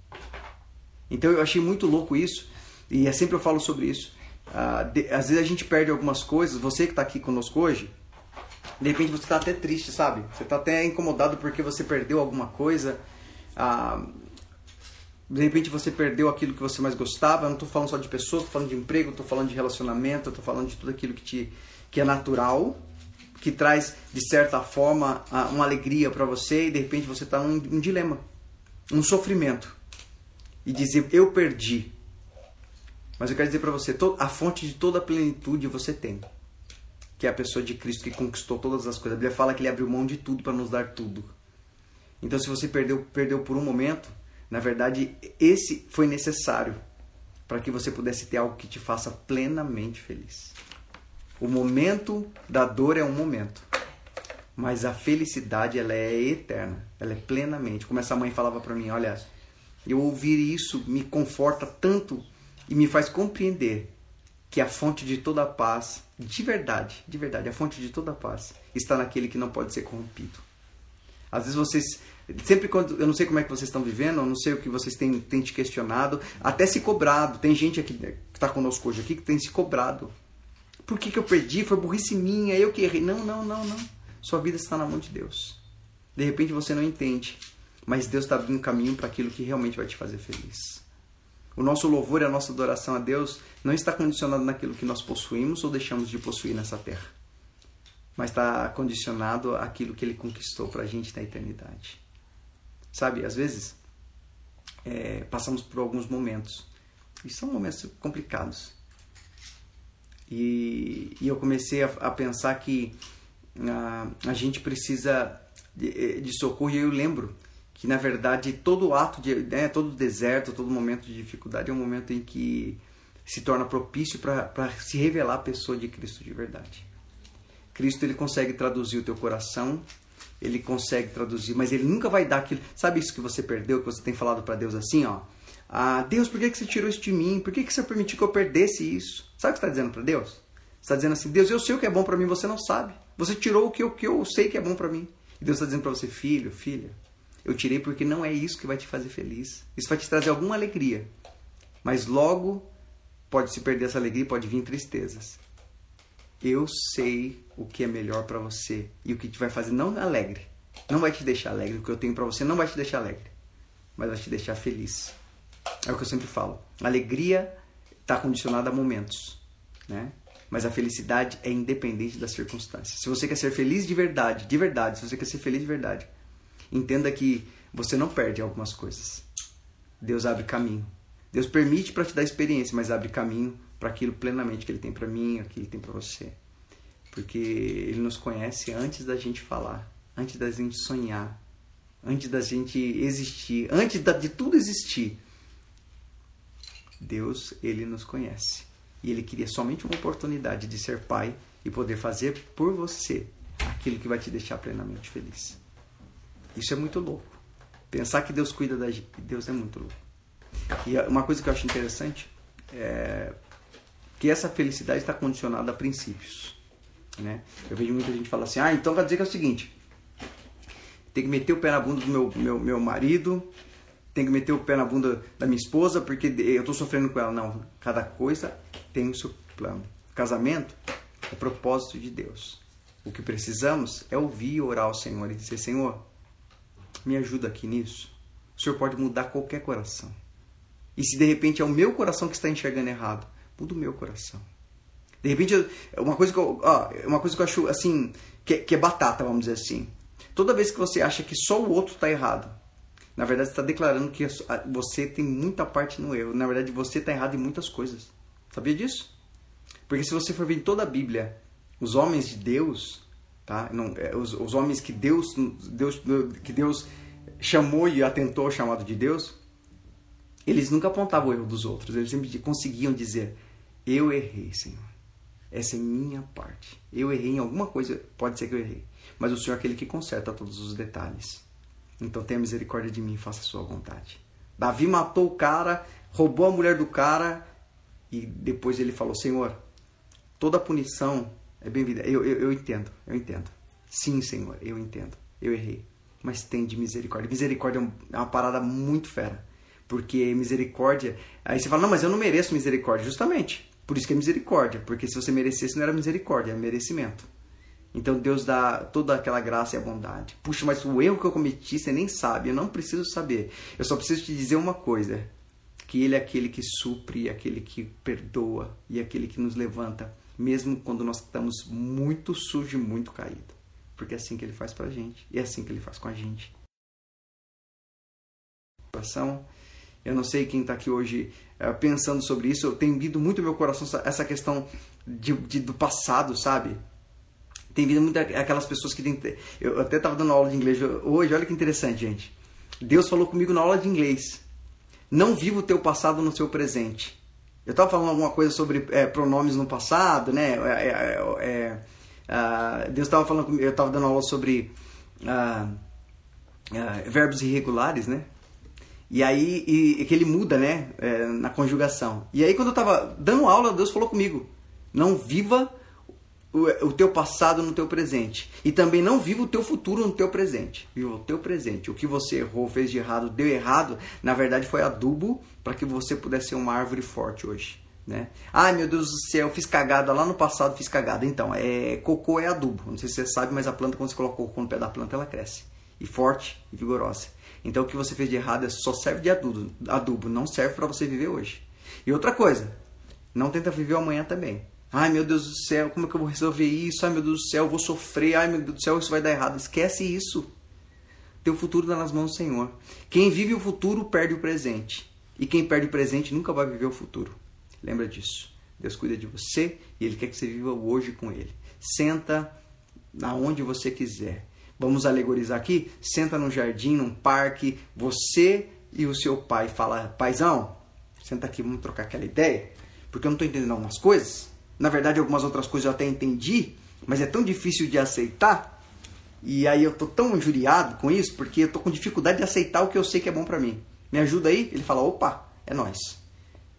Então eu achei muito louco isso, e é sempre eu falo sobre isso. Ah, às vezes a gente perde algumas coisas, você que está aqui conosco hoje, de repente você está até triste, sabe? Você está até incomodado porque você perdeu alguma coisa. De repente você perdeu aquilo que você mais gostava. Eu não estou falando só de pessoas, estou falando de emprego, estou falando de relacionamento, estou falando de tudo aquilo que, te, que é natural, que traz de certa forma uma alegria para você e de repente você está num um dilema, um sofrimento e dizer eu perdi. Mas eu quero dizer para você, a fonte de toda a plenitude você tem. Que é a pessoa de Cristo que conquistou todas as coisas. A Bíblia fala que ele abriu mão de tudo para nos dar tudo. Então se você perdeu, perdeu por um momento, na verdade esse foi necessário para que você pudesse ter algo que te faça plenamente feliz. O momento da dor é um momento, mas a felicidade ela é eterna, ela é plenamente. Como essa mãe falava para mim, olha, eu ouvir isso me conforta tanto e me faz compreender que a fonte de toda a paz, de verdade, de verdade, a fonte de toda a paz está naquele que não pode ser corrompido. Às vezes vocês, sempre quando, eu não sei como é que vocês estão vivendo, eu não sei o que vocês têm, têm te questionado, até se cobrado. Tem gente aqui que está conosco hoje aqui que tem se cobrado. Por que, que eu perdi? Foi burrice minha, eu que errei. Não, não, não, não. Sua vida está na mão de Deus. De repente você não entende mas Deus está abrindo caminho para aquilo que realmente vai te fazer feliz. O nosso louvor e a nossa adoração a Deus não está condicionado naquilo que nós possuímos ou deixamos de possuir nessa terra, mas está condicionado àquilo que Ele conquistou para a gente na eternidade. Sabe, às vezes é, passamos por alguns momentos e são momentos complicados. E, e eu comecei a, a pensar que a, a gente precisa de, de socorro e eu lembro que na verdade todo ato de né, todo deserto, todo momento de dificuldade é um momento em que se torna propício para se revelar a pessoa de Cristo de verdade. Cristo ele consegue traduzir o teu coração ele consegue traduzir, mas ele nunca vai dar aquilo. Sabe isso que você perdeu, que você tem falado para Deus assim, ó? Ah, Deus, por que, que você tirou isso de mim? Por que, que você permitiu que eu perdesse isso? Sabe o que você está dizendo para Deus? Você está dizendo assim, Deus, eu sei o que é bom para mim, você não sabe. Você tirou o que eu, que eu sei que é bom para mim. E Deus está dizendo para você, filho, filha, eu tirei porque não é isso que vai te fazer feliz. Isso vai te trazer alguma alegria. Mas logo pode se perder essa alegria, pode vir tristezas. Eu sei o que é melhor para você e o que te vai fazer não alegre. Não vai te deixar alegre. O que eu tenho para você não vai te deixar alegre, mas vai te deixar feliz. É o que eu sempre falo. Alegria está condicionada a momentos, né? Mas a felicidade é independente das circunstâncias. Se você quer ser feliz de verdade, de verdade, se você quer ser feliz de verdade, entenda que você não perde algumas coisas. Deus abre caminho. Deus permite para te dar experiência, mas abre caminho para aquilo plenamente que Ele tem para mim, que Ele tem para você. Porque Ele nos conhece antes da gente falar, antes da gente sonhar, antes da gente existir, antes de tudo existir. Deus, Ele nos conhece. E Ele queria somente uma oportunidade de ser Pai e poder fazer por você aquilo que vai te deixar plenamente feliz. Isso é muito louco. Pensar que Deus cuida da gente, Deus é muito louco. E uma coisa que eu acho interessante é que essa felicidade está condicionada a princípios. Né? Eu vejo muita gente falar assim: ah, então quer dizer que é o seguinte, tem que meter o pé na bunda do meu, meu, meu marido, tem que meter o pé na bunda da minha esposa porque eu estou sofrendo com ela. Não, cada coisa tem o seu plano. Casamento é propósito de Deus. O que precisamos é ouvir e orar ao Senhor e dizer: Senhor, me ajuda aqui nisso. O Senhor pode mudar qualquer coração. E se de repente é o meu coração que está enxergando errado, muda o meu coração. De repente, uma coisa que eu, ó, uma coisa que eu acho assim, que, que é batata, vamos dizer assim. Toda vez que você acha que só o outro está errado, na verdade você está declarando que você tem muita parte no erro. Na verdade, você está errado em muitas coisas. Sabia disso? Porque se você for ver em toda a Bíblia, os homens de Deus, tá? Não, é, os, os homens que Deus, Deus, que Deus chamou e atentou ao chamado de Deus, eles nunca apontavam o erro dos outros, eles sempre conseguiam dizer: Eu errei, Senhor. Essa é minha parte. Eu errei em alguma coisa, pode ser que eu errei. Mas o Senhor é aquele que conserta todos os detalhes. Então tenha misericórdia de mim e faça a sua vontade. Davi matou o cara, roubou a mulher do cara e depois ele falou: Senhor, toda punição é bem-vinda. Eu, eu, eu entendo, eu entendo. Sim, Senhor, eu entendo. Eu errei. Mas tem de misericórdia. Misericórdia é uma parada muito fera. Porque misericórdia. Aí você fala, não, mas eu não mereço misericórdia. Justamente. Por isso que é misericórdia. Porque se você merecesse, não era misericórdia, é merecimento. Então Deus dá toda aquela graça e a bondade. Puxa, mas o erro que eu cometi você nem sabe. Eu não preciso saber. Eu só preciso te dizer uma coisa: que Ele é aquele que supre, aquele que perdoa e aquele que nos levanta, mesmo quando nós estamos muito sujos e muito caídos. Porque é assim que Ele faz pra gente e é assim que Ele faz com a gente. Eu não sei quem está aqui hoje uh, pensando sobre isso. Eu tenho vindo muito no meu coração essa questão de, de, do passado, sabe? Tem vindo muito aquelas pessoas que tem. Eu até estava dando aula de inglês hoje. Olha que interessante, gente. Deus falou comigo na aula de inglês. Não viva o teu passado no seu presente. Eu estava falando alguma coisa sobre é, pronomes no passado, né? É, é, uh, Deus estava falando comigo. Eu estava dando aula sobre uh, uh, verbos irregulares, né? E aí, e, que ele muda, né? É, na conjugação. E aí, quando eu estava dando aula, Deus falou comigo: não viva o, o teu passado no teu presente. E também não viva o teu futuro no teu presente. Viva o teu presente. O que você errou, fez de errado, deu errado, na verdade foi adubo para que você pudesse ser uma árvore forte hoje. Né? Ai meu Deus do céu, fiz cagada lá no passado, fiz cagada. Então, é, cocô é adubo. Não sei se você sabe, mas a planta, quando você coloca cocô no pé da planta, ela cresce. E forte e vigorosa. Então o que você fez de errado é só serve de adubo, adubo não serve para você viver hoje. E outra coisa, não tenta viver amanhã também. Ai meu Deus do céu, como é que eu vou resolver isso? Ai meu Deus do céu, eu vou sofrer. Ai meu Deus do céu, isso vai dar errado. Esquece isso. Teu futuro está nas mãos do Senhor. Quem vive o futuro perde o presente. E quem perde o presente nunca vai viver o futuro. Lembra disso. Deus cuida de você e Ele quer que você viva hoje com Ele. Senta aonde você quiser. Vamos alegorizar aqui? Senta num jardim, num parque, você e o seu pai fala, paizão, senta aqui, vamos trocar aquela ideia, porque eu não estou entendendo algumas coisas. Na verdade, algumas outras coisas eu até entendi, mas é tão difícil de aceitar. E aí eu tô tão injuriado com isso porque eu tô com dificuldade de aceitar o que eu sei que é bom para mim. Me ajuda aí? Ele fala: opa, é nós.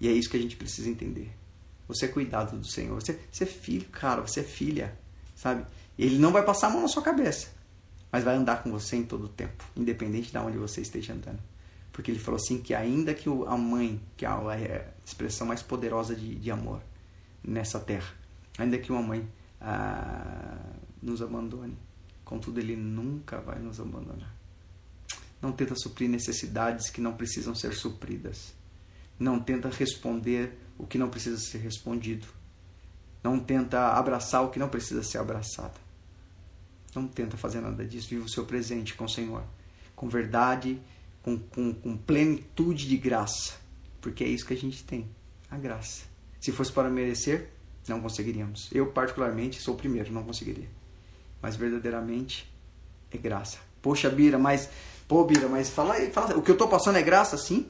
E é isso que a gente precisa entender. Você é cuidado do Senhor. Você, você é filho, cara. Você é filha, sabe? Ele não vai passar a mão na sua cabeça, mas vai andar com você em todo o tempo, independente de onde você esteja andando. Porque ele falou assim que ainda que a mãe, que é a expressão mais poderosa de, de amor nessa terra, ainda que uma mãe ah, nos abandone, contudo ele nunca vai nos abandonar. Não tenta suprir necessidades que não precisam ser supridas. Não tenta responder o que não precisa ser respondido. Não tenta abraçar o que não precisa ser abraçado. Não tenta fazer nada disso. Viva o seu presente com o Senhor. Com verdade, com, com, com plenitude de graça. Porque é isso que a gente tem. A graça. Se fosse para merecer, não conseguiríamos. Eu, particularmente, sou o primeiro, não conseguiria. Mas verdadeiramente é graça. Poxa, Bira, mas. Pô, Bira, mas fala aí, fala O que eu estou passando é graça? Sim.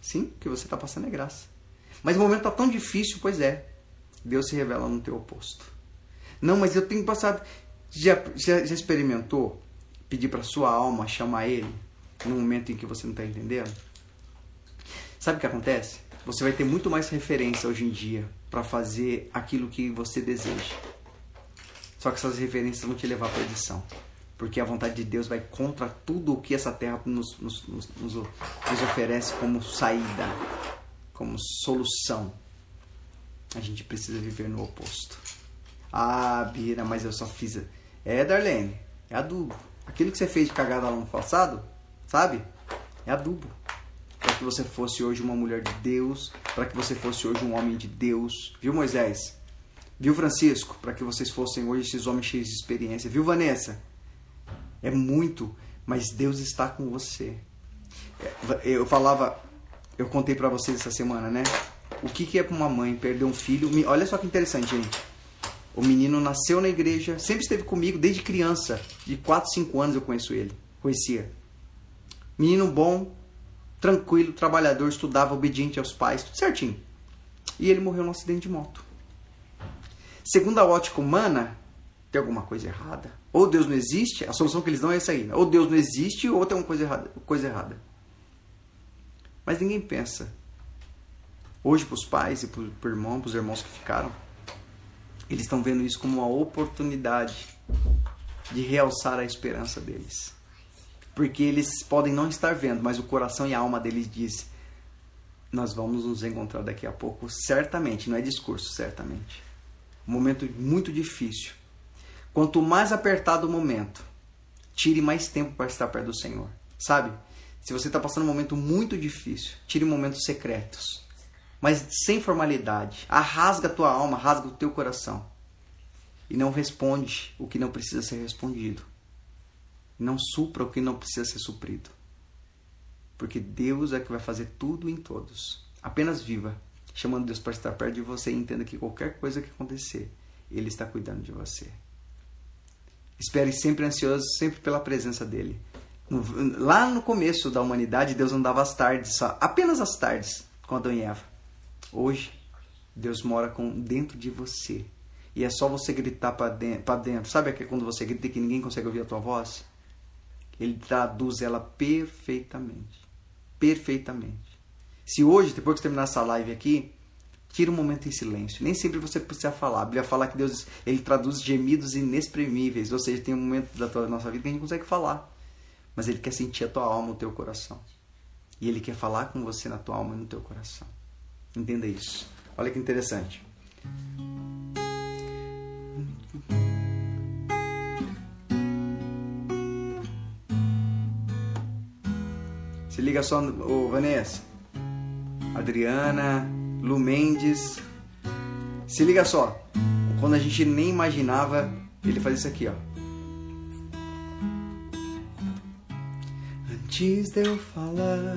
Sim, o que você está passando é graça. Mas o momento está tão difícil, pois é. Deus se revela no teu oposto. Não, mas eu tenho passado. Já, já, já experimentou pedir para sua alma chamar Ele no momento em que você não está entendendo? Sabe o que acontece? Você vai ter muito mais referência hoje em dia para fazer aquilo que você deseja. Só que essas referências vão te levar à perdição. Porque a vontade de Deus vai contra tudo o que essa terra nos, nos, nos, nos oferece como saída, como solução. A gente precisa viver no oposto. Ah, Bira, mas eu só fiz. É, Darlene, é adubo. Aquilo que você fez de cagada lá no passado, sabe? É adubo. Para que você fosse hoje uma mulher de Deus, para que você fosse hoje um homem de Deus. Viu, Moisés? Viu, Francisco? Para que vocês fossem hoje esses homens cheios de experiência. Viu, Vanessa? É muito, mas Deus está com você. É, eu falava, eu contei para vocês essa semana, né? O que, que é para uma mãe perder um filho? Olha só que interessante, gente. O menino nasceu na igreja, sempre esteve comigo desde criança. De 4, 5 anos eu conheço ele. Conhecia. Menino bom, tranquilo, trabalhador, estudava, obediente aos pais, tudo certinho. E ele morreu num acidente de moto. Segundo a ótica humana, tem alguma coisa errada. Ou Deus não existe, a solução que eles dão é essa aí. Né? Ou Deus não existe, ou tem uma coisa errada. Coisa errada. Mas ninguém pensa. Hoje, para os pais e para os irmãos, para os irmãos que ficaram, eles estão vendo isso como uma oportunidade de realçar a esperança deles. Porque eles podem não estar vendo, mas o coração e a alma deles diz: nós vamos nos encontrar daqui a pouco, certamente, não é discurso, certamente. Um momento muito difícil. Quanto mais apertado o momento, tire mais tempo para estar perto do Senhor. Sabe? Se você está passando um momento muito difícil, tire momentos secretos, mas sem formalidade. Arrasga a tua alma, rasga o teu coração. E não responde o que não precisa ser respondido. Não supra o que não precisa ser suprido. Porque Deus é que vai fazer tudo em todos. Apenas viva, chamando Deus para estar perto de você e entenda que qualquer coisa que acontecer, Ele está cuidando de você. Espere sempre ansioso, sempre pela presença dele. Lá no começo da humanidade, Deus andava às tardes, só, apenas às tardes, com Adão e Eva. Hoje, Deus mora com, dentro de você. E é só você gritar para dentro. Sabe que quando você grita que ninguém consegue ouvir a tua voz? Ele traduz ela perfeitamente. Perfeitamente. Se hoje, depois que terminar essa live aqui, tira um momento em silêncio. Nem sempre você precisa falar. A Bíblia fala que Deus ele traduz gemidos inexprimíveis. Ou seja, tem um momento da tua, nossa vida que a gente consegue falar. Mas Ele quer sentir a tua alma, o teu coração. E Ele quer falar com você na tua alma e no teu coração. Entenda isso. Olha que interessante. Se liga só, o Vanessa, Adriana, Lu Mendes. Se liga só, quando a gente nem imaginava, ele faz isso aqui, ó. Antes de eu falar,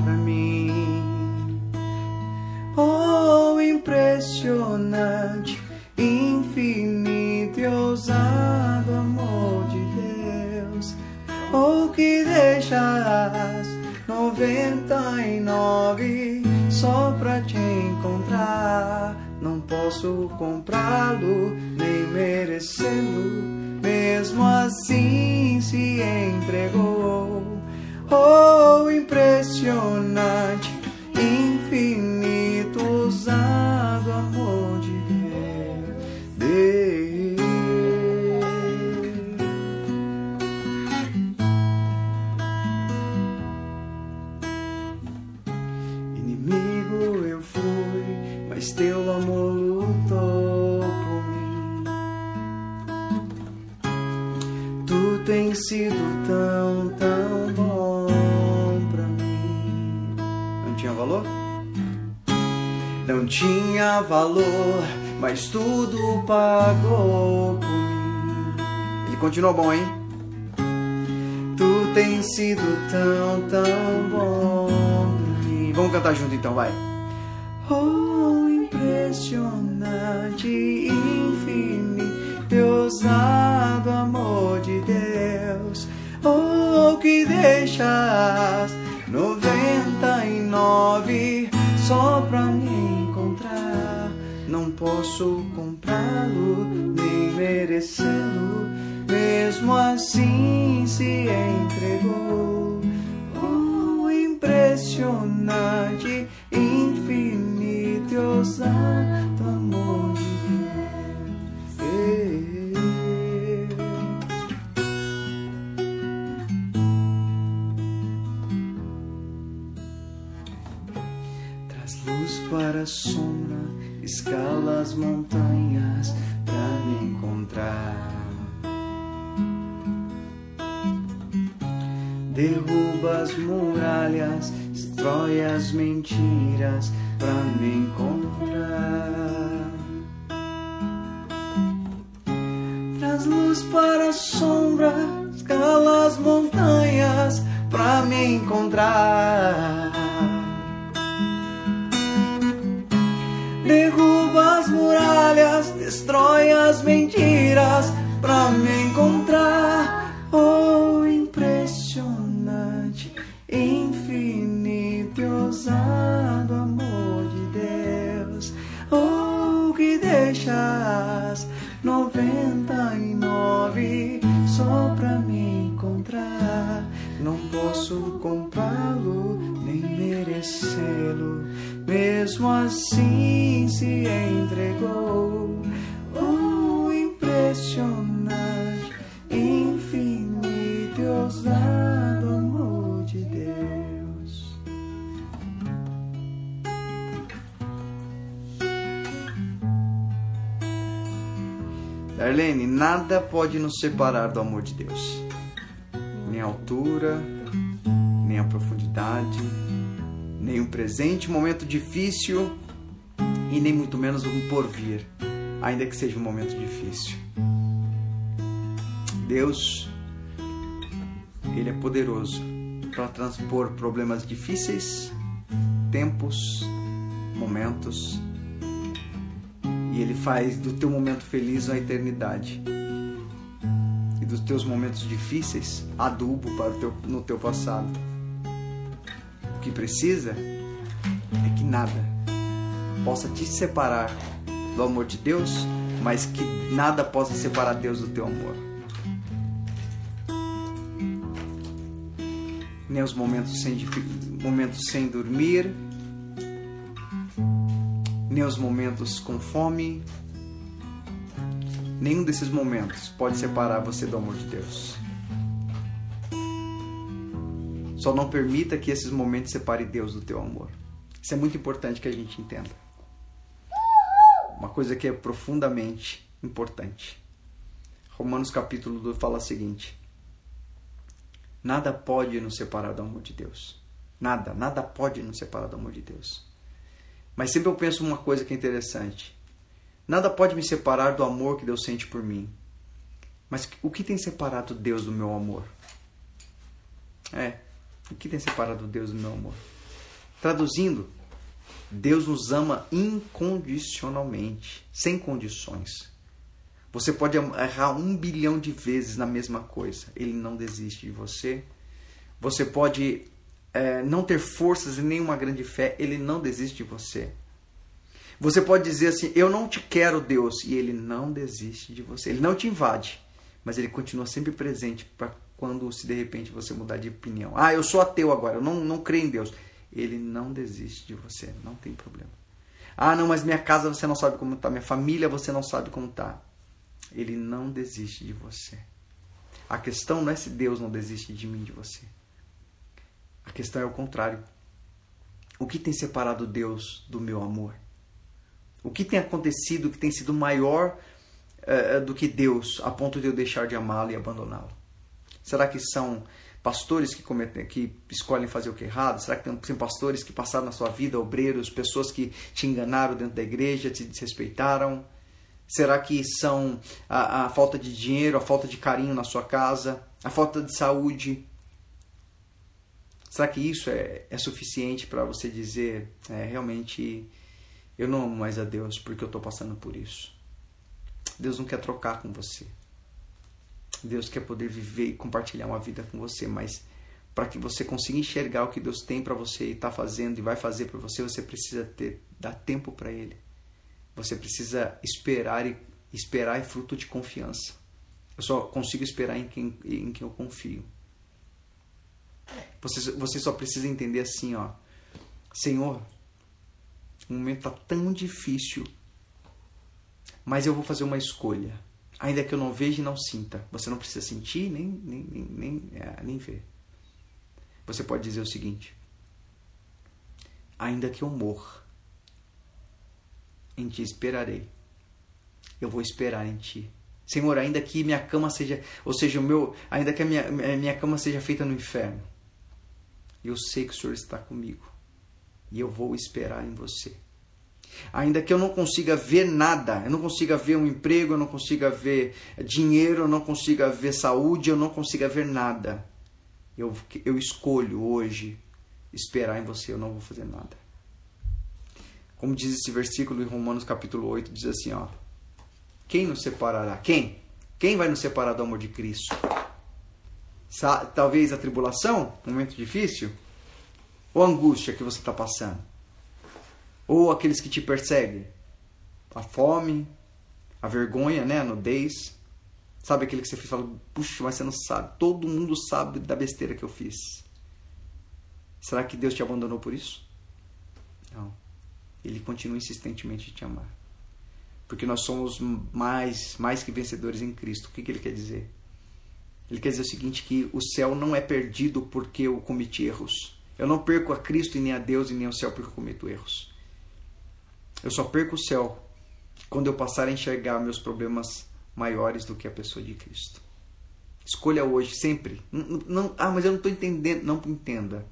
Oh, impressionante, infinito e ousado amor de Deus. Oh, que deixarás noventa e nove só pra te encontrar. Não posso comprá-lo, nem merecê-lo. Mesmo assim se entregou. Oh, impressionante, infinito, amor de Deus. Inimigo eu fui, mas teu amor lutou por mim. Tu tens sido tão, tão bom pra mim. Não tinha valor? Não tinha valor, mas tudo pagou mim. Ele continua bom, hein? Tu tens sido tão, tão bom mim. Vamos cantar junto então, vai. Oh, impressionante, infinito, ousado amor de Deus. Oh, que deixas noventa e nove só pra encontrar. Não posso comprá-lo, nem merecê-lo. Mesmo assim se entregou. Oh, impressionante, infinito e ousado amor de Deus. Traz luz para a sombra, escala as montanhas pra me encontrar. Derruba as muralhas, destrói as mentiras pra me encontrar. Traz luz para a sombra, escala as montanhas pra me encontrar. Derruba as muralhas, destrói as mentiras pra me encontrar. Oh, impressionante, infinito e ousado amor de Deus. Oh, que deixas noventa e nove só pra me encontrar. Não posso comprá-lo, nem merecê-lo. Mesmo assim se entregou. Oh, impressionante, infinito e ousado amor de Deus. Darlene, nada pode nos separar do amor de Deus. Nem a altura, nem a profundidade, nem um presente momento difícil e nem muito menos um porvir, ainda que seja um momento difícil. Deus, Ele é poderoso para transpor problemas difíceis, tempos, momentos, e Ele faz do teu momento feliz a eternidade e dos teus momentos difíceis adubo para teu, no teu passado. Que precisa é que nada possa te separar do amor de Deus, mas que nada possa separar Deus do teu amor. Nem os momentos sem, momentos sem dormir, nem os momentos com fome, nenhum desses momentos pode separar você do amor de Deus. Só não permita que esses momentos separem Deus do teu amor. Isso é muito importante que a gente entenda. Uma coisa que é profundamente importante. Romanos capítulo 2 fala o seguinte: Nada pode nos separar do amor de Deus. Nada, nada pode nos separar do amor de Deus. Mas sempre eu penso uma coisa que é interessante. Nada pode me separar do amor que Deus sente por mim. Mas o que tem separado Deus do meu amor? É. O que tem separado Deus do meu amor? Traduzindo, Deus nos ama incondicionalmente, sem condições. Você pode errar um bilhão de vezes na mesma coisa, ele não desiste de você. Você pode é, não ter forças e nenhuma grande fé, ele não desiste de você. Você pode dizer assim: Eu não te quero, Deus, e ele não desiste de você. Ele não te invade, mas ele continua sempre presente para quando, se de repente você mudar de opinião. Ah, eu sou ateu agora, eu não, não creio em Deus. Ele não desiste de você, não tem problema. Ah, não, mas minha casa você não sabe como está, minha família você não sabe como está. Ele não desiste de você. A questão não é se Deus não desiste de mim, de você. A questão é o contrário. O que tem separado Deus do meu amor? O que tem acontecido que tem sido maior uh, do que Deus, a ponto de eu deixar de amá-lo e abandoná-lo? Será que são pastores que, cometem, que escolhem fazer o que é errado? Será que tem, pastores que passaram na sua vida, obreiros, pessoas que te enganaram dentro da igreja, te desrespeitaram? Será que são a, a falta de dinheiro, a falta de carinho na sua casa, a falta de saúde? Será que isso é, é suficiente para você dizer, é, realmente, eu não amo mais a Deus porque eu estou passando por isso? Deus não quer trocar com você. Deus quer poder viver e compartilhar uma vida com você, mas para que você consiga enxergar o que Deus tem para você e está fazendo e vai fazer por você, você precisa ter dar tempo para Ele. Você precisa esperar e esperar é fruto de confiança. Eu só consigo esperar em quem, em quem eu confio. Você, você só precisa entender assim, ó. Senhor, o momento está tão difícil, mas eu vou fazer uma escolha ainda que eu não veja e não sinta. Você não precisa sentir nem, nem, nem, nem, é, nem ver. Você pode dizer o seguinte: ainda que eu morra, em ti esperarei. Eu vou esperar em ti. Senhor, ainda que minha cama seja, ou seja, o meu, ainda que a minha, minha cama seja feita no inferno, eu sei que o Senhor está comigo e eu vou esperar em você. Ainda que eu não consiga ver nada, eu não consiga ver um emprego, eu não consiga ver dinheiro, eu não consiga ver saúde, eu não consiga ver nada. Eu, eu escolho hoje esperar em você, eu não vou fazer nada. Como diz esse versículo em Romanos capítulo 8, diz assim, ó. Quem nos separará? Quem? Quem vai nos separar do amor de Cristo? Talvez a tribulação, um momento difícil, ou a angústia que você está passando ou aqueles que te perseguem? A fome, a vergonha, né? a nudez. Sabe aquele que você fala, puxa, mas você não sabe. Todo mundo sabe da besteira que eu fiz. Será que Deus te abandonou por isso? Não. Ele continua insistentemente te amar. Porque nós somos mais, mais que vencedores em Cristo. O que, que ele quer dizer? Ele quer dizer o seguinte, que o céu não é perdido porque eu cometi erros. Eu não perco a Cristo e nem a Deus e nem o céu porque eu cometo erros. Eu só perco o céu quando eu passar a enxergar meus problemas maiores do que a pessoa de Cristo. Escolha hoje, sempre. Não, não, ah, mas eu não estou entendendo. Não entenda.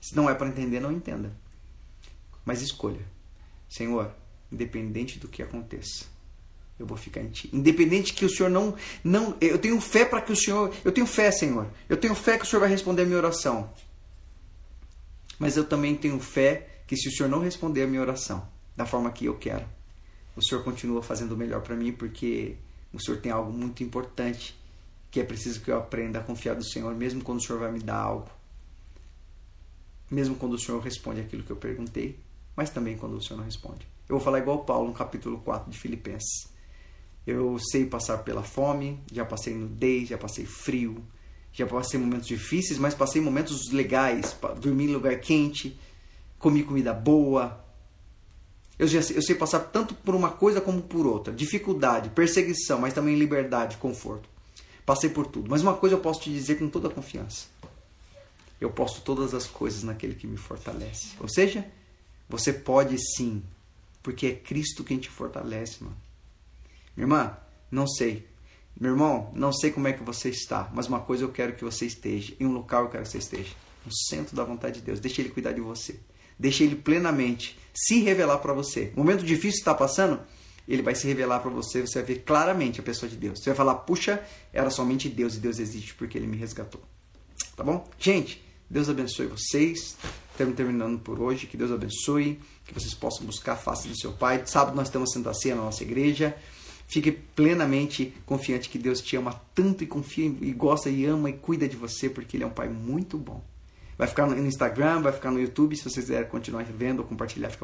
Se não é para entender, não entenda. Mas escolha. Senhor, independente do que aconteça, eu vou ficar em ti. Independente que o Senhor não. não eu tenho fé para que o Senhor. Eu tenho fé, Senhor. Eu tenho fé que o Senhor vai responder a minha oração. Mas eu também tenho fé que se o Senhor não responder a minha oração, da forma que eu quero. O Senhor continua fazendo o melhor para mim porque o Senhor tem algo muito importante que é preciso que eu aprenda a confiar no Senhor, mesmo quando o Senhor vai me dar algo. Mesmo quando o Senhor responde aquilo que eu perguntei, mas também quando o Senhor não responde. Eu vou falar igual Paulo no capítulo 4 de Filipenses. Eu sei passar pela fome, já passei nudez, já passei frio, já passei momentos difíceis, mas passei momentos legais, dormi em lugar quente, comi comida boa, eu, já, eu sei passar tanto por uma coisa como por outra. Dificuldade, perseguição, mas também liberdade, conforto. Passei por tudo. Mas uma coisa eu posso te dizer com toda confiança. Eu posso todas as coisas naquele que me fortalece. Ou seja, você pode sim, porque é Cristo quem te fortalece, mano. Minha irmã, não sei. Meu irmão, não sei como é que você está, mas uma coisa eu quero que você esteja. Em um local eu quero que você esteja. No centro da vontade de Deus. Deixa Ele cuidar de você. Deixa Ele plenamente se revelar para você. Momento difícil está passando, Ele vai se revelar para você. Você vai ver claramente a pessoa de Deus. Você vai falar, puxa, era somente Deus e Deus existe porque Ele me resgatou. tá bom? Gente, Deus abençoe vocês. Estamos terminando por hoje. Que Deus abençoe. Que vocês possam buscar a face do seu Pai. Sábado nós temos Santa Ceia na nossa igreja. Fique plenamente confiante que Deus te ama tanto e confia e gosta e ama e cuida de você, porque Ele é um Pai muito bom. Vai ficar no Instagram, vai ficar no YouTube. Se vocês quiserem continuar vendo ou compartilhar, fica